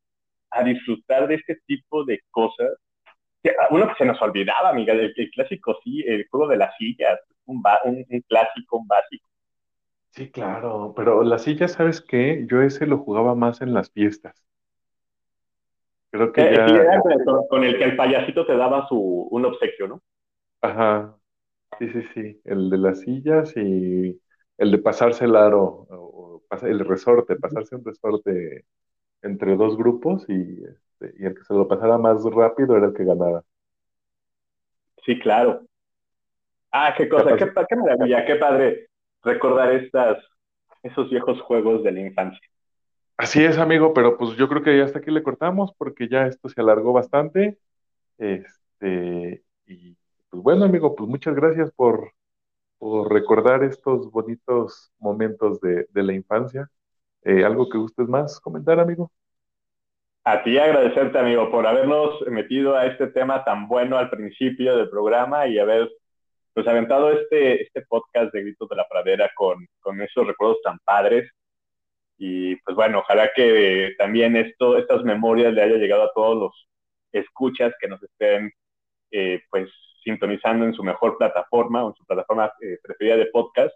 a disfrutar de este tipo de cosas. Uno que se nos olvidaba, amiga, el, el clásico sí, el juego de las sillas, un, un, un clásico, un básico. Sí, claro, pero la silla, ¿sabes qué? Yo ese lo jugaba más en las fiestas. Creo que Eh, ya, era con el, con el que el payasito te daba su, un obsequio, ¿no? ajá, sí, sí, sí, el de las sillas y el de pasarse el aro, o, el resorte, pasarse un resorte entre dos grupos y, este, y el que se lo pasara más rápido era el que ganaba. Sí, claro. Ah, qué cosa, qué maravilla, qué padre recordar estas, esos viejos juegos de la infancia. Así es, amigo, pero pues yo creo que ya hasta aquí le cortamos porque ya esto se alargó bastante. Este, y pues bueno, amigo, pues muchas gracias por, por recordar estos bonitos momentos de, de la infancia. Eh, ¿algo que gustes más comentar, amigo? A ti agradecerte, amigo, por habernos metido a este tema tan bueno al principio del programa y haber pues aventado este, este podcast de Gritos de la Pradera con, con esos recuerdos tan padres. Y pues bueno, ojalá que también esto, estas memorias le haya llegado a todos los escuchas que nos estén eh, pues sintonizando en su mejor plataforma o en su plataforma eh, preferida de podcast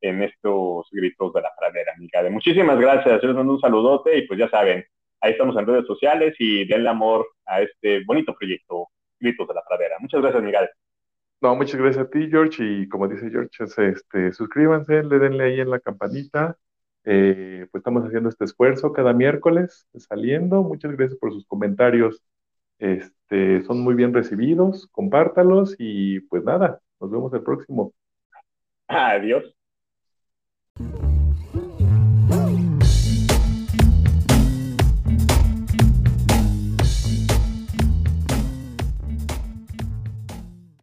en estos gritos de la pradera, amiga. De muchísimas gracias, yo les mando un saludote y pues ya saben, ahí estamos en redes sociales y denle amor a este bonito proyecto, Gritos de la Pradera. Muchas gracias, Miguel. No, muchas gracias a ti, George, y como dice George, es, este, suscríbanse, le denle ahí en la campanita. Eh, pues estamos haciendo este esfuerzo cada miércoles saliendo. Muchas gracias por sus comentarios. Este, son muy bien recibidos. Compártalos y pues nada, nos vemos el próximo. Adiós.